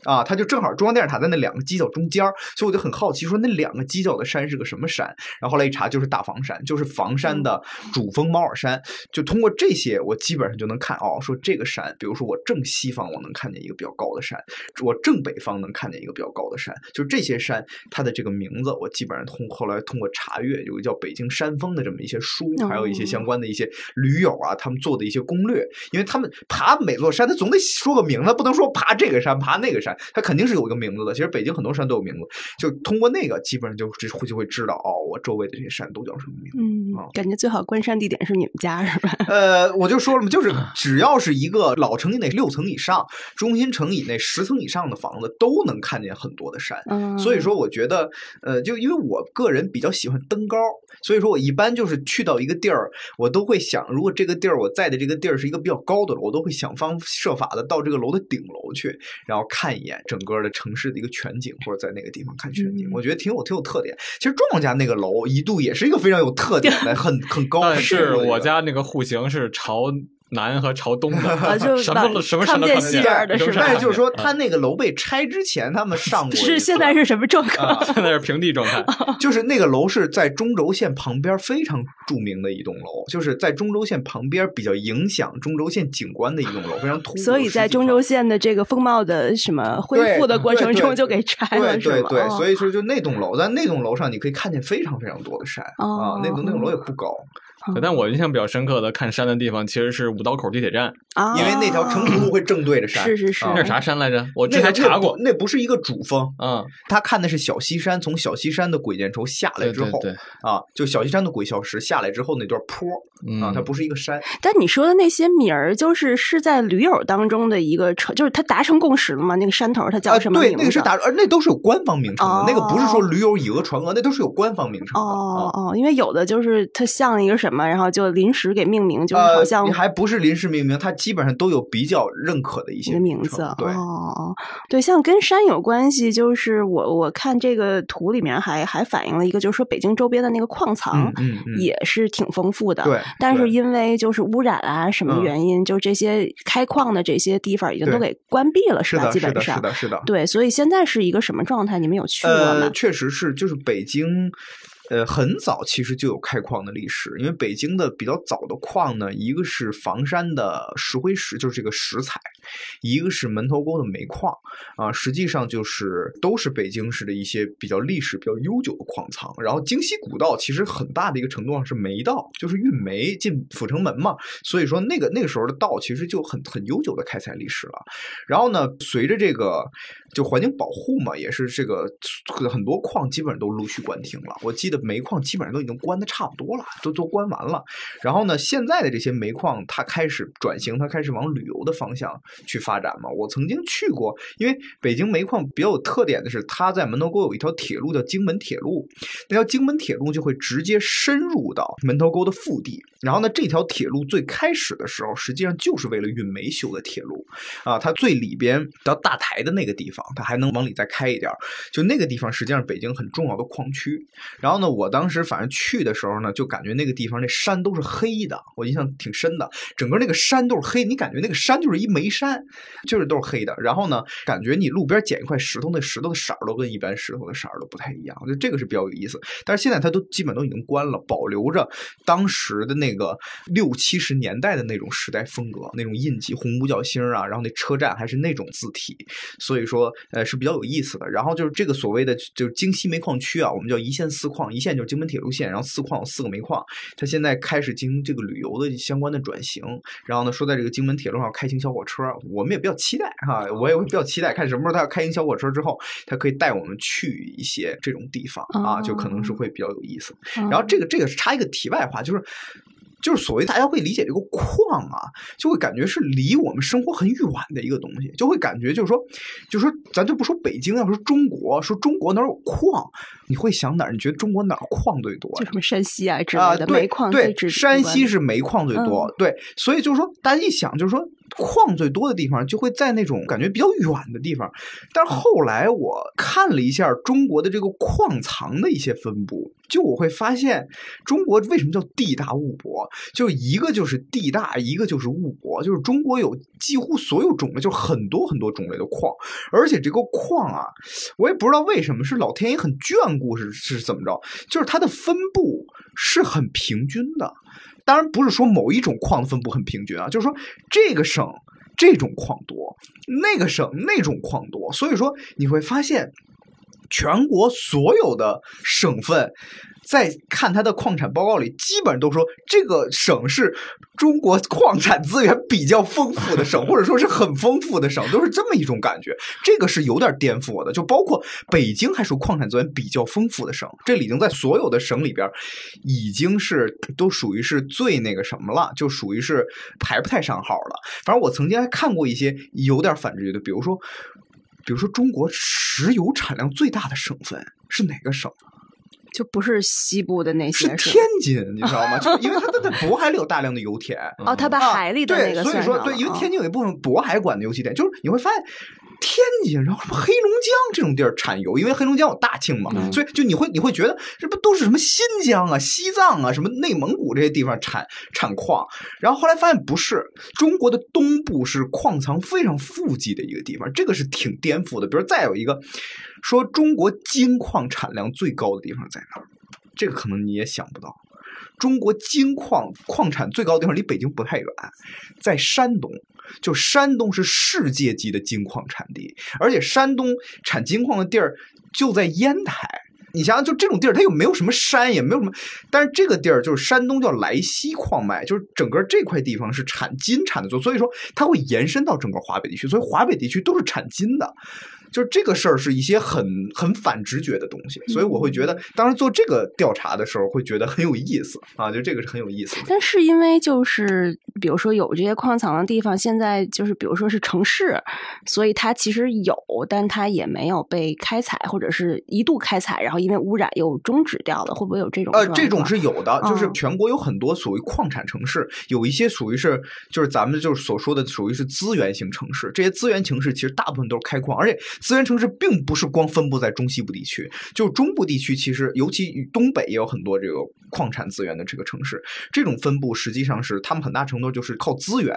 啊，它就正好中央电视塔在那两个犄角中间所以我就很好奇，说那两个犄角的山是个什么山？然后后来一查，就是大房山，就是房山的主峰猫耳山。就通过这些，我基本上就能看哦，说这个山，比如说我正西方我能看见一个比较高的山，我正北方能看见一个比较高的山，就这些山它的这个名字，我基本上通后来通过查阅，有个叫《北京山峰》的这么一些书，还有一些相关的一些驴友啊，他们做的一些攻略，因为他们爬每座山，他总得说个名字，不能说爬这个山，爬那个山。他肯定是有一个名字的。其实北京很多山都有名字，就通过那个，基本上就就会就会知道哦，我周围的这些山都叫什么名字。嗯，感觉最好观山地点是你们家是吧？呃，我就说了嘛，就是只要是一个老城以内六层以上，中心城以内十层以上的房子，都能看见很多的山。所以说，我觉得，呃，就因为我个人比较喜欢登高，所以说我一般就是去到一个地儿，我都会想，如果这个地儿我在的这个地儿是一个比较高的楼，我都会想方设法的到这个楼的顶楼去，然后看一眼。整个的城市的一个全景，或者在那个地方看全景，我觉得挺有挺有特点。其实庄家那个楼一度也是一个非常有特点的，很很高。但是我家那个户型是朝。南和朝东的，就什么什么什么西边的是吧？但是就是说，他那个楼被拆之前，他们上过。是现在是什么状况？现在是平地状态。就是那个楼是在中轴线旁边非常著名的一栋楼，就是在中轴线旁边比较影响中轴线景观的一栋楼，非常突。所以在中轴线的这个风貌的什么恢复的过程中就给拆了，是吗？对对，所以说就那栋楼，在那栋楼上你可以看见非常非常多的山啊，那栋那栋楼也不高。但我印象比较深刻的看山的地方，其实是五道口地铁站啊，因为那条成都路会正对着山。是是是，那是啥山来着？我之前查过，那不是一个主峰。嗯，他看的是小西山，从小西山的鬼见愁下来之后，对啊，就小西山的鬼笑石下来之后那段坡啊，它不是一个山。但你说的那些名儿，就是是在驴友当中的一个成，就是他达成共识了吗？那个山头它叫什么名字？对，那个是达，而那都是有官方名称的，那个不是说驴友以讹传讹，那都是有官方名称的。哦哦，因为有的就是它像一个什么，然后就临时给命名，就是好像还不是临时命名，它基本上都有比较认可的一些名字。对哦，对，像跟山有关系，就是我我看这个图里面还还反映了一个，就是说北京周边的那个矿藏也是挺丰富的。对，但是因为就是污染啊什么原因，就这些开矿的这些地方已经都给关闭了，是吧？基本上是的，是的。对，所以现在是一个什么状态？你们有去过吗？确实是，就是北京。呃，很早其实就有开矿的历史，因为北京的比较早的矿呢，一个是房山的石灰石，就是这个石材，一个是门头沟的煤矿，啊，实际上就是都是北京市的一些比较历史比较悠久的矿藏。然后京西古道其实很大的一个程度上是煤道，就是运煤进阜成门嘛，所以说那个那个时候的道其实就很很悠久的开采历史了。然后呢，随着这个就环境保护嘛，也是这个很多矿基本上都陆续关停了。我记得。煤矿基本上都已经关的差不多了，都都关完了。然后呢，现在的这些煤矿它开始转型，它开始往旅游的方向去发展嘛。我曾经去过，因为北京煤矿比较有特点的是，它在门头沟有一条铁路叫京门铁路，那条京门铁路就会直接深入到门头沟的腹地。然后呢，这条铁路最开始的时候，实际上就是为了运煤修的铁路啊。它最里边到大台的那个地方，它还能往里再开一点，就那个地方实际上北京很重要的矿区。然后呢。我当时反正去的时候呢，就感觉那个地方那山都是黑的，我印象挺深的。整个那个山都是黑，你感觉那个山就是一煤山，就是都是黑的。然后呢，感觉你路边捡一块石头，那石头的色儿都跟一般石头的色儿都不太一样。我觉得这个是比较有意思。但是现在它都基本都已经关了，保留着当时的那那个六七十年代的那种时代风格，那种印记，红五角星啊，然后那车站还是那种字体，所以说呃是比较有意思的。然后就是这个所谓的就是京西煤矿区啊，我们叫一线四矿。一线就是京门铁路线，然后四矿有四个煤矿，它现在开始进行这个旅游的相关的转型。然后呢，说在这个京门铁路上开行小火车，我们也比较期待哈，我也会比较期待，看什么时候它要开行小火车之后，它可以带我们去一些这种地方啊，就可能是会比较有意思。然后这个这个是插一个题外话，就是。就是所谓大家会理解这个矿啊，就会感觉是离我们生活很远的一个东西，就会感觉就是说，就是说，咱就不说北京，要说中国，说中国哪有矿，你会想哪儿？你觉得中国哪儿矿最多？就什么山西啊之类的煤矿对，山西是煤矿最多，对，所以就是说，大家一想，就是说。矿最多的地方就会在那种感觉比较远的地方，但是后来我看了一下中国的这个矿藏的一些分布，就我会发现中国为什么叫地大物博，就一个就是地大，一个就是物博，就是中国有几乎所有种类，就很多很多种类的矿，而且这个矿啊，我也不知道为什么是老天爷很眷顾是是怎么着，就是它的分布是很平均的。当然不是说某一种矿的分布很平均啊，就是说这个省这种矿多，那个省那种矿多，所以说你会发现全国所有的省份。在看它的矿产报告里，基本上都说这个省是中国矿产资源比较丰富的省，或者说是很丰富的省，都是这么一种感觉。这个是有点颠覆我的。就包括北京，还属矿产资源比较丰富的省，这里已经在所有的省里边，已经是都属于是最那个什么了，就属于是排不太上号了。反正我曾经还看过一些有点反直觉的，比如说，比如说中国石油产量最大的省份是哪个省？就不是西部的那些，是天津，你知道吗？就因为它在渤海里有大量的油田哦，它把海里的那个所以说对，因为天津有一部分渤海管的油气田，就是你会发现天津，然后什么黑龙江这种地儿产油，因为黑龙江有大庆嘛，所以就你会你会觉得这不都是什么新疆啊、西藏啊、什么内蒙古这些地方产产矿，然后后来发现不是，中国的东部是矿藏非常富集的一个地方，这个是挺颠覆的。比如再有一个。说中国金矿产量最高的地方在哪儿？这个可能你也想不到。中国金矿矿产最高的地方离北京不太远，在山东。就山东是世界级的金矿产地，而且山东产金矿的地儿就在烟台。你想想，就这种地儿，它又没有什么山，也没有什么，但是这个地儿就是山东叫莱西矿脉，就是整个这块地方是产金产的，所以说它会延伸到整个华北地区，所以华北地区都是产金的。就是这个事儿是一些很很反直觉的东西，所以我会觉得当时做这个调查的时候会觉得很有意思啊，就这个是很有意思。但是因为就是比如说有这些矿藏的地方，现在就是比如说是城市，所以它其实有，但它也没有被开采，或者是一度开采，然后因为污染又终止掉了，会不会有这种？呃，这种是有的，就是全国有很多所谓矿产城市，有一些属于是就是咱们就是所说的属于是资源型城市，这些资源城市其实大部分都是开矿，而且。资源城市并不是光分布在中西部地区，就中部地区其实尤其东北也有很多这个矿产资源的这个城市。这种分布实际上是他们很大程度就是靠资源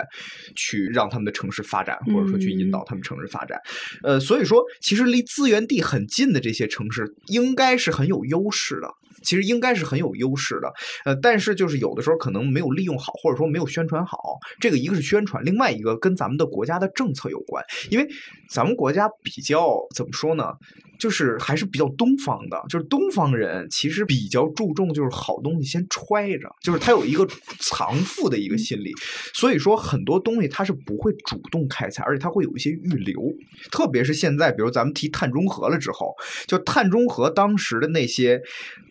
去让他们的城市发展，或者说去引导他们城市发展。呃，所以说其实离资源地很近的这些城市应该是很有优势的。其实应该是很有优势的，呃，但是就是有的时候可能没有利用好，或者说没有宣传好。这个一个是宣传，另外一个跟咱们的国家的政策有关。因为咱们国家比较怎么说呢，就是还是比较东方的，就是东方人其实比较注重就是好东西先揣着，就是他有一个藏富的一个心理。所以说很多东西他是不会主动开采，而且他会有一些预留。特别是现在，比如咱们提碳中和了之后，就碳中和当时的那些。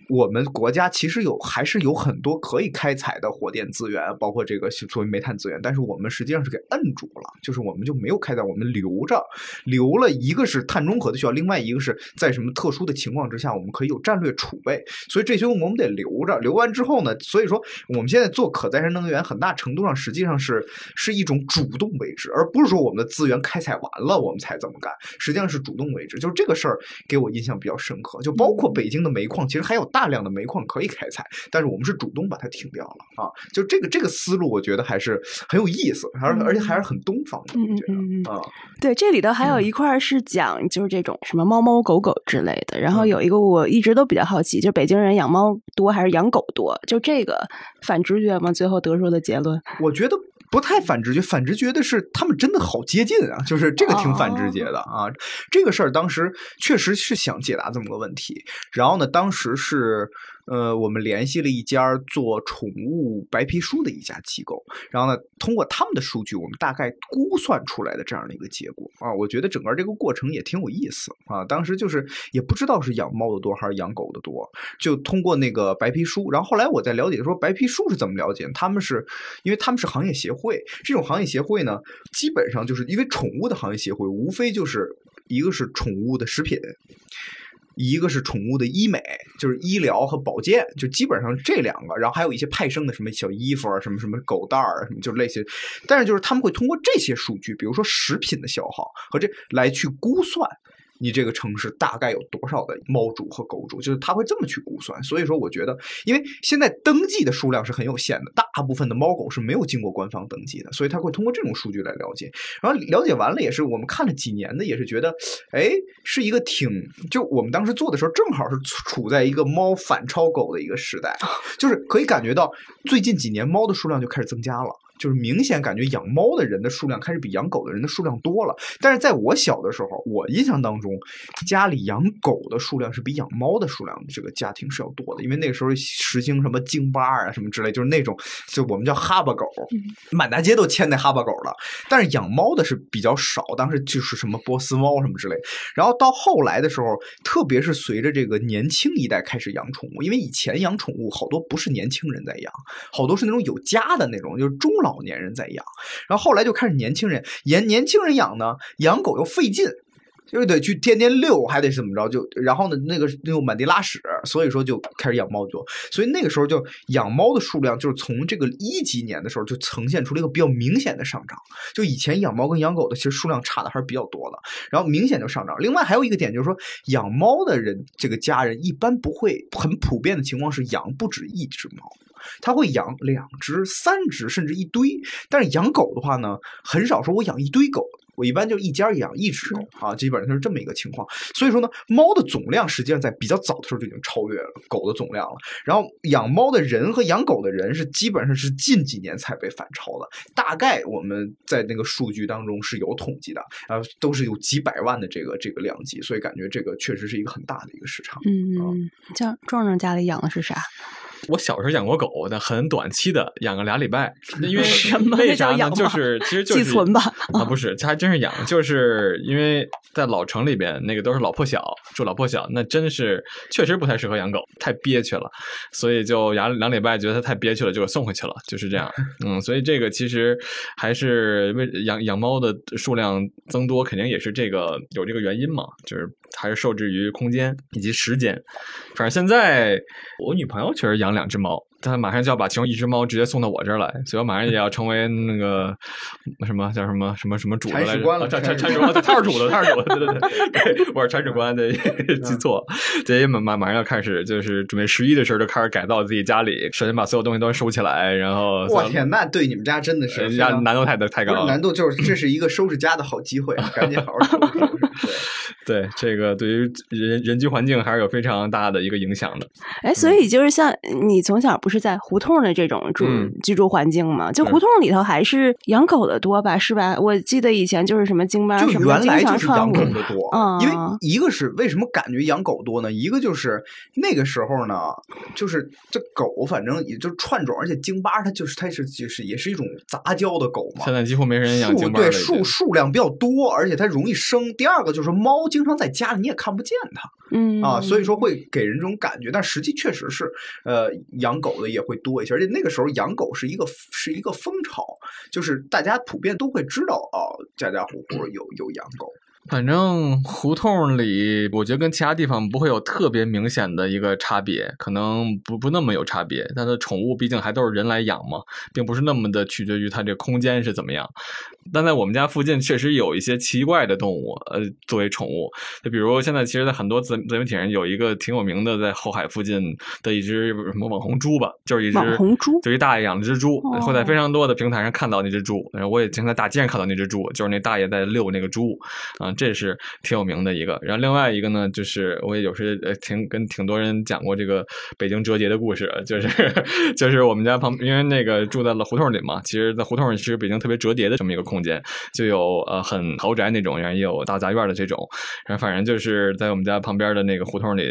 我们国家其实有还是有很多可以开采的火电资源，包括这个作为煤炭资源，但是我们实际上是给摁住了，就是我们就没有开采，我们留着，留了一个是碳中和的需要，另外一个是在什么特殊的情况之下，我们可以有战略储备，所以这些我们得留着，留完之后呢，所以说我们现在做可再生能源，很大程度上实际上是是一种主动为之，而不是说我们的资源开采完了我们才这么干，实际上是主动为之，就是这个事儿给我印象比较深刻，就包括北京的煤矿，其实还有。大量的煤矿可以开采，但是我们是主动把它停掉了啊！就这个这个思路，我觉得还是很有意思，而而且还是很东方的。我觉得啊，对，这里头还有一块是讲就是这种什么猫猫狗狗之类的。然后有一个我一直都比较好奇，就北京人养猫多还是养狗多？就这个反直觉吗？最后得出的结论，我觉得。不太反直觉，反直觉的是他们真的好接近啊，就是这个挺反直觉的啊。这个事儿当时确实是想解答这么个问题，然后呢，当时是。呃，我们联系了一家做宠物白皮书的一家机构，然后呢，通过他们的数据，我们大概估算出来的这样的一个结果啊，我觉得整个这个过程也挺有意思啊。当时就是也不知道是养猫的多还是养狗的多，就通过那个白皮书，然后后来我在了解说白皮书是怎么了解，他们是因为他们是行业协会，这种行业协会呢，基本上就是因为宠物的行业协会，无非就是一个是宠物的食品。一个是宠物的医美，就是医疗和保健，就基本上这两个，然后还有一些派生的什么小衣服啊，什么什么狗蛋儿啊，什么就类似。但是就是他们会通过这些数据，比如说食品的消耗和这来去估算。你这个城市大概有多少的猫主和狗主？就是他会这么去估算。所以说，我觉得，因为现在登记的数量是很有限的，大部分的猫狗是没有经过官方登记的，所以他会通过这种数据来了解。然后了解完了，也是我们看了几年的，也是觉得，哎，是一个挺……就我们当时做的时候，正好是处在一个猫反超狗的一个时代，就是可以感觉到最近几年猫的数量就开始增加了。就是明显感觉养猫的人的数量开始比养狗的人的数量多了，但是在我小的时候，我印象当中，家里养狗的数量是比养猫的数量这个家庭是要多的，因为那个时候实行什么京巴啊什么之类，就是那种就我们叫哈巴狗，满大街都牵那哈巴狗了。但是养猫的是比较少，当时就是什么波斯猫什么之类。然后到后来的时候，特别是随着这个年轻一代开始养宠物，因为以前养宠物好多不是年轻人在养，好多是那种有家的那种，就是中。老年人在养，然后后来就开始年轻人，年年轻人养呢，养狗又费劲，就是得去天天遛，还得怎么着，就然后呢，那个又满地拉屎，所以说就开始养猫就，所以那个时候就养猫的数量就是从这个一几年的时候就呈现出了一个比较明显的上涨，就以前养猫跟养狗的其实数量差的还是比较多的，然后明显就上涨。另外还有一个点就是说，养猫的人这个家人一般不会很普遍的情况是养不止一只猫。他会养两只、三只，甚至一堆。但是养狗的话呢，很少说我养一堆狗。我一般就一家养一只狗啊，基本上是这么一个情况。所以说呢，猫的总量实际上在比较早的时候就已经超越了狗的总量了。然后养猫的人和养狗的人是基本上是近几年才被反超的。大概我们在那个数据当中是有统计的，啊，都是有几百万的这个这个量级，所以感觉这个确实是一个很大的一个市场。嗯，像壮壮家里养的是啥？我小时候养过狗，但很短期的，养个俩礼拜。因为 什么为啥呢？就是其实就是寄存吧。啊，不是，这还真是养，就是因为在老城里边，那个都是老破小，住老破小，那真是确实不太适合养狗，太憋屈了。所以就养两礼拜，觉得它太憋屈了，就给送回去了，就是这样。嗯，所以这个其实还是为养养猫的数量增多，肯定也是这个有这个原因嘛，就是还是受制于空间以及时间。反正现在我女朋友确实养两只猫。她马上就要把其中一只猫直接送到我这儿来，所以我马上也要成为那个什么叫什么什么什么主的来着？铲铲铲主，他是主的，他是主的，对对对，我是铲屎官，对，记错，对，马马马上要开始，就是准备十一的时候就开始改造自己家里，首先把所有东西都收起来，然后我天，那对你们家真的是家难度太太高了，难度就是这是一个收拾家的好机会，赶紧好好收拾收拾。对，这个对于人人居环境还是有非常大的一个影响的。哎，所以就是像你从小不是在胡同的这种住居住环境嘛？就胡同里头还是养狗的多吧？是吧？我记得以前就是什么京巴什么原来就是养狗的多，因为一个是为什么感觉养狗多呢？一个就是那个时候呢，就是这狗反正也就串种，而且京巴它就是它是就是也是一种杂交的狗嘛。现在几乎没人养京巴对数数量比较多，而且它容易生。第二个就是猫经常在家里你也看不见它，嗯啊，所以说会给人这种感觉。但实际确实是，呃，养狗的也会多一些，而且那个时候养狗是一个是一个风潮，就是大家普遍都会知道啊，家家户户有有养狗。反正胡同里，我觉得跟其他地方不会有特别明显的一个差别，可能不不那么有差别。但是宠物毕竟还都是人来养嘛，并不是那么的取决于它这空间是怎么样。但在我们家附近确实有一些奇怪的动物，呃，作为宠物。就比如现在，其实，在很多自自媒体上有一个挺有名的，在后海附近的一只什么网红猪吧，就是一只网红猪，就一大爷养了只猪，会在非常多的平台上看到那只猪。然后我也经常在大街上看到那只猪，就是那大爷在遛那个猪，啊。这是挺有名的一个，然后另外一个呢，就是我也有时呃挺跟挺多人讲过这个北京折叠的故事，就是 就是我们家旁，因为那个住在了胡同里嘛，其实，在胡同里其实北京特别折叠的这么一个空间，就有呃很豪宅那种，然后也有大杂院的这种，然后反正就是在我们家旁边的那个胡同里，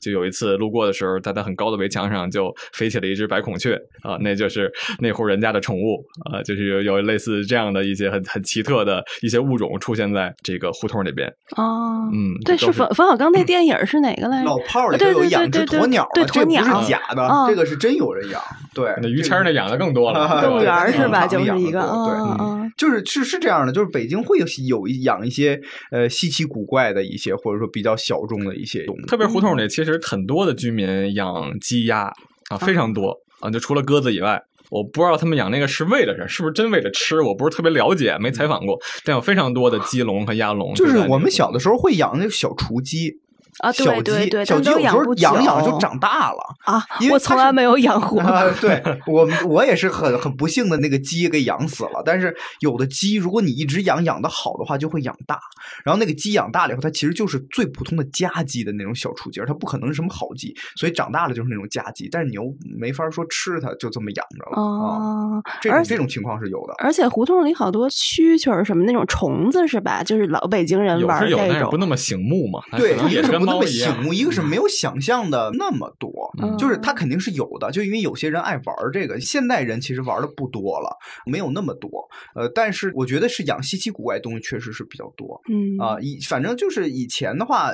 就有一次路过的时候，在它很高的围墙上就飞起了一只白孔雀啊，那就是那户人家的宠物啊，就是有有类似这样的一些很很奇特的一些物种出现在这个胡同那边哦，嗯，对，是冯冯小刚那电影是哪个来着？老炮儿里头有养只鸵鸟，对鸵鸟是假的，这个是真有人养。对，那于谦那养的更多了，动物园是吧？就是一个，对，就是是是这样的，就是北京会有有养一些呃稀奇古怪的一些，或者说比较小众的一些动物。特别胡同里其实很多的居民养鸡鸭啊，非常多啊，就除了鸽子以外。我不知道他们养那个是为了啥，是不是真为了吃？我不是特别了解，没采访过。但有非常多的鸡笼和鸭笼。就是我们小的时候会养那个小雏鸡。啊，对对对，小鸡有时候养养就长大了啊，我从来没有养活。对我我也是很很不幸的那个鸡给养死了。但是有的鸡，如果你一直养养的好的话，就会养大。然后那个鸡养大了以后，它其实就是最普通的家鸡的那种小雏鸡，它不可能是什么好鸡，所以长大了就是那种家鸡。但是你又没法说吃它，就这么养着了啊。这种这种情况是有的。而且胡同里好多蛐蛐儿什么那种虫子是吧？就是老北京人玩这种，不那么醒目嘛？对，也是不那么醒目，一个是没有想象的那么多，就是它肯定是有的，就因为有些人爱玩这个，现代人其实玩的不多了，没有那么多。呃，但是我觉得是养稀奇古怪东西确实是比较多。嗯啊，以反正就是以前的话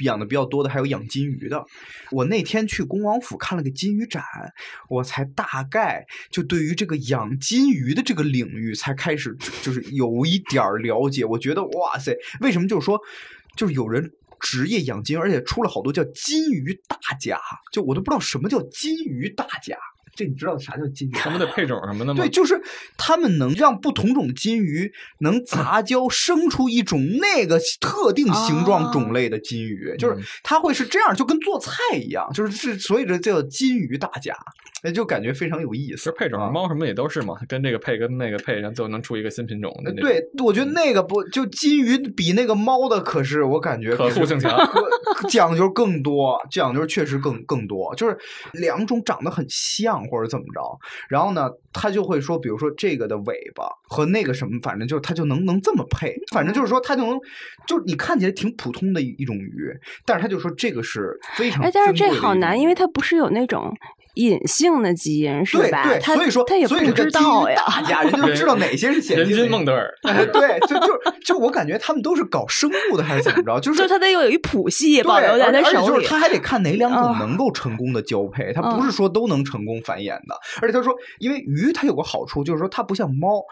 养的比较多的还有养金鱼的。我那天去恭王府看了个金鱼展，我才大概就对于这个养金鱼的这个领域才开始 就是有一点了解。我觉得哇塞，为什么就是说就是有人。职业养金，而且出了好多叫金鱼大甲，就我都不知道什么叫金鱼大甲。这你知道啥叫金鱼？他们的配种什么的吗？对，就是他们能让不同种金鱼能杂交生出一种那个特定形状种类的金鱼，就是它会是这样，就跟做菜一样，就是是所以这叫金鱼大家。那就感觉非常有意思。配种猫什么也都是嘛，跟这个配跟那个配，然后就能出一个新品种。对，我觉得那个不就金鱼比那个猫的，可是我感觉可塑性强，讲究更多，讲究确实更更多。就是两种长得很像或者怎么着，然后呢，他就会说，比如说这个的尾巴和那个什么，反正就是他就能能这么配，反正就是说他就能，就你看起来挺普通的一一种鱼，但是他就说这个是非常。哎，但是这好难，因为它不是有那种。隐性的基因是吧？对，对所以说他也不知道呀。大家人就知道哪些是先人均孟德尔。对，就就就我感觉他们都是搞生物的还是怎么着？就是就他得有一谱系保留在他手里。就是他还得看哪两种能够成功的交配，他不是说都能成功繁衍的。而且他说，因为鱼它有个好处，就是说它不像猫。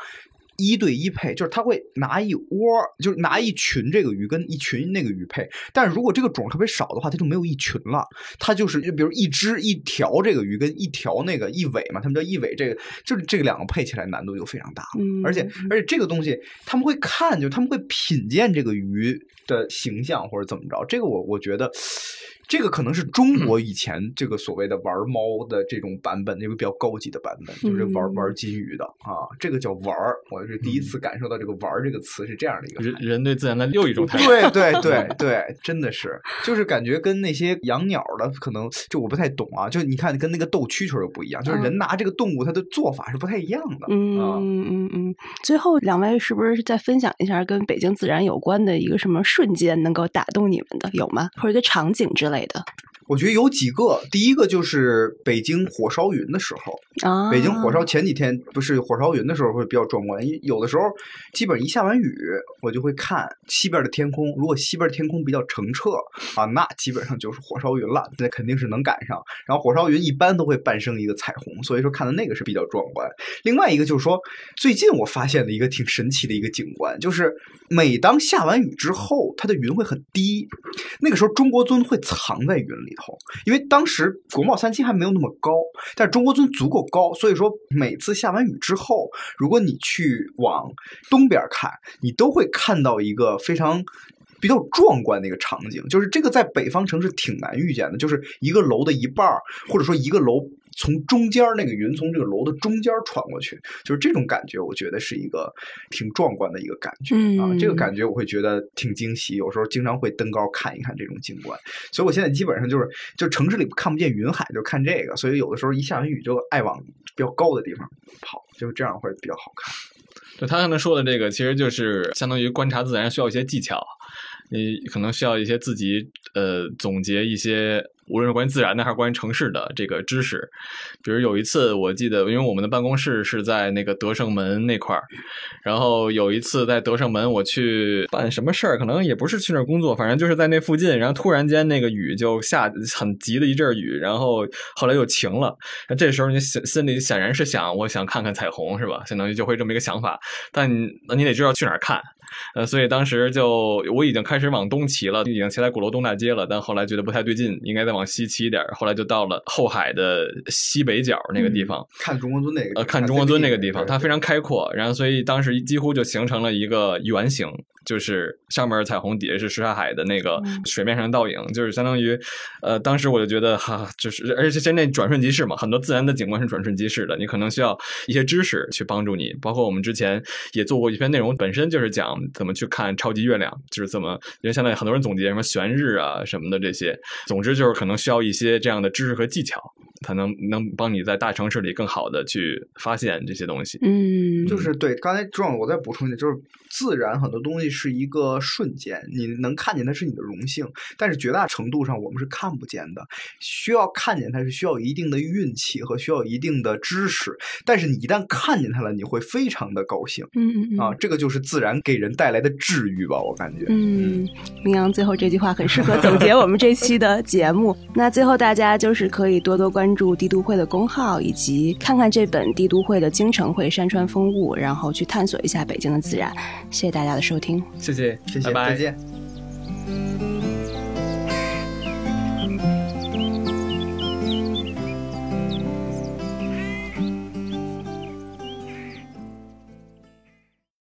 一对一配，就是他会拿一窝，就是拿一群这个鱼跟一群那个鱼配。但是如果这个种特别少的话，它就没有一群了。它就是就比如一只一条这个鱼跟一条那个一尾嘛，他们叫一尾，这个就是这个两个配起来难度就非常大。而且而且这个东西他们会看，就他们会品鉴这个鱼的形象或者怎么着。这个我我觉得。这个可能是中国以前这个所谓的玩猫的这种版本，那个比较高级的版本，就是玩玩金鱼的啊，这个叫玩儿。我是第一次感受到这个“玩儿”这个词是这样的一个人人对自然的又一种态度。对对对 对，真的是，就是感觉跟那些养鸟的可能就我不太懂啊，就你看跟那个斗蛐蛐又不一样，就是人拿这个动物它的做法是不太一样的。嗯嗯嗯嗯。最后两位是不是再分享一下跟北京自然有关的一个什么瞬间能够打动你们的有吗？或者一个场景之类？的，我觉得有几个。第一个就是北京火烧云的时候，啊，北京火烧前几天不是火烧云的时候会比较壮观。有的时候，基本一下完雨，我就会看西边的天空。如果西边天空比较澄澈啊，那基本上就是火烧云了，那肯定是能赶上。然后火烧云一般都会伴生一个彩虹，所以说看的那个是比较壮观。另外一个就是说，最近我发现的一个挺神奇的一个景观，就是每当下完雨之后，它的云会很低，那个时候中国尊会藏。在云里头，因为当时国贸三期还没有那么高，但中国尊足够高，所以说每次下完雨之后，如果你去往东边看，你都会看到一个非常比较壮观的一个场景，就是这个在北方城市挺难遇见的，就是一个楼的一半或者说一个楼。从中间那个云从这个楼的中间穿过去，就是这种感觉，我觉得是一个挺壮观的一个感觉啊。这个感觉我会觉得挺惊喜，有时候经常会登高看一看这种景观。所以我现在基本上就是，就城市里看不见云海，就看这个。所以有的时候一下完雨就爱往比较高的地方跑，就这样会比较好看。就他刚才说的这个，其实就是相当于观察自然需要一些技巧。你可能需要一些自己呃总结一些，无论是关于自然的还是关于城市的这个知识。比如有一次我记得，因为我们的办公室是在那个德胜门那块儿，然后有一次在德胜门我去办什么事儿，可能也不是去那儿工作，反正就是在那附近。然后突然间那个雨就下很急的一阵雨，然后后来又晴了。那这时候你心心里显然是想，我想看看彩虹是吧？相当于就会这么一个想法。但那你得知道去哪儿看。呃，所以当时就我已经开始往东骑了，已经骑在鼓楼东大街了，但后来觉得不太对劲，应该再往西骑一点。后来就到了后海的西北角那个地方，看中国尊那个，呃，看中国尊那个地方，它非常开阔，然后所以当时几乎就形成了一个圆形。就是上面彩虹，底下是什刹海的那个水面上的倒影，就是相当于，呃，当时我就觉得哈，就是而且现在转瞬即逝嘛，很多自然的景观是转瞬即逝的，你可能需要一些知识去帮助你。包括我们之前也做过一篇内容，本身就是讲怎么去看超级月亮，就是怎么，因为现在很多人总结什么悬日啊什么的这些，总之就是可能需要一些这样的知识和技巧。才能能帮你在大城市里更好的去发现这些东西。嗯，就是对。刚才重要，我再补充一下，就是自然很多东西是一个瞬间，你能看见它是你的荣幸，但是绝大程度上我们是看不见的。需要看见它是需要一定的运气和需要一定的知识，但是你一旦看见它了，你会非常的高兴。嗯嗯啊，这个就是自然给人带来的治愈吧，我感觉。嗯，明阳最后这句话很适合总结我们这期的节目。那最后大家就是可以多多关。关注帝都会的公号，以及看看这本《帝都会的京城会山川风物》，然后去探索一下北京的自然。谢谢大家的收听，谢谢，谢谢，拜拜，再见。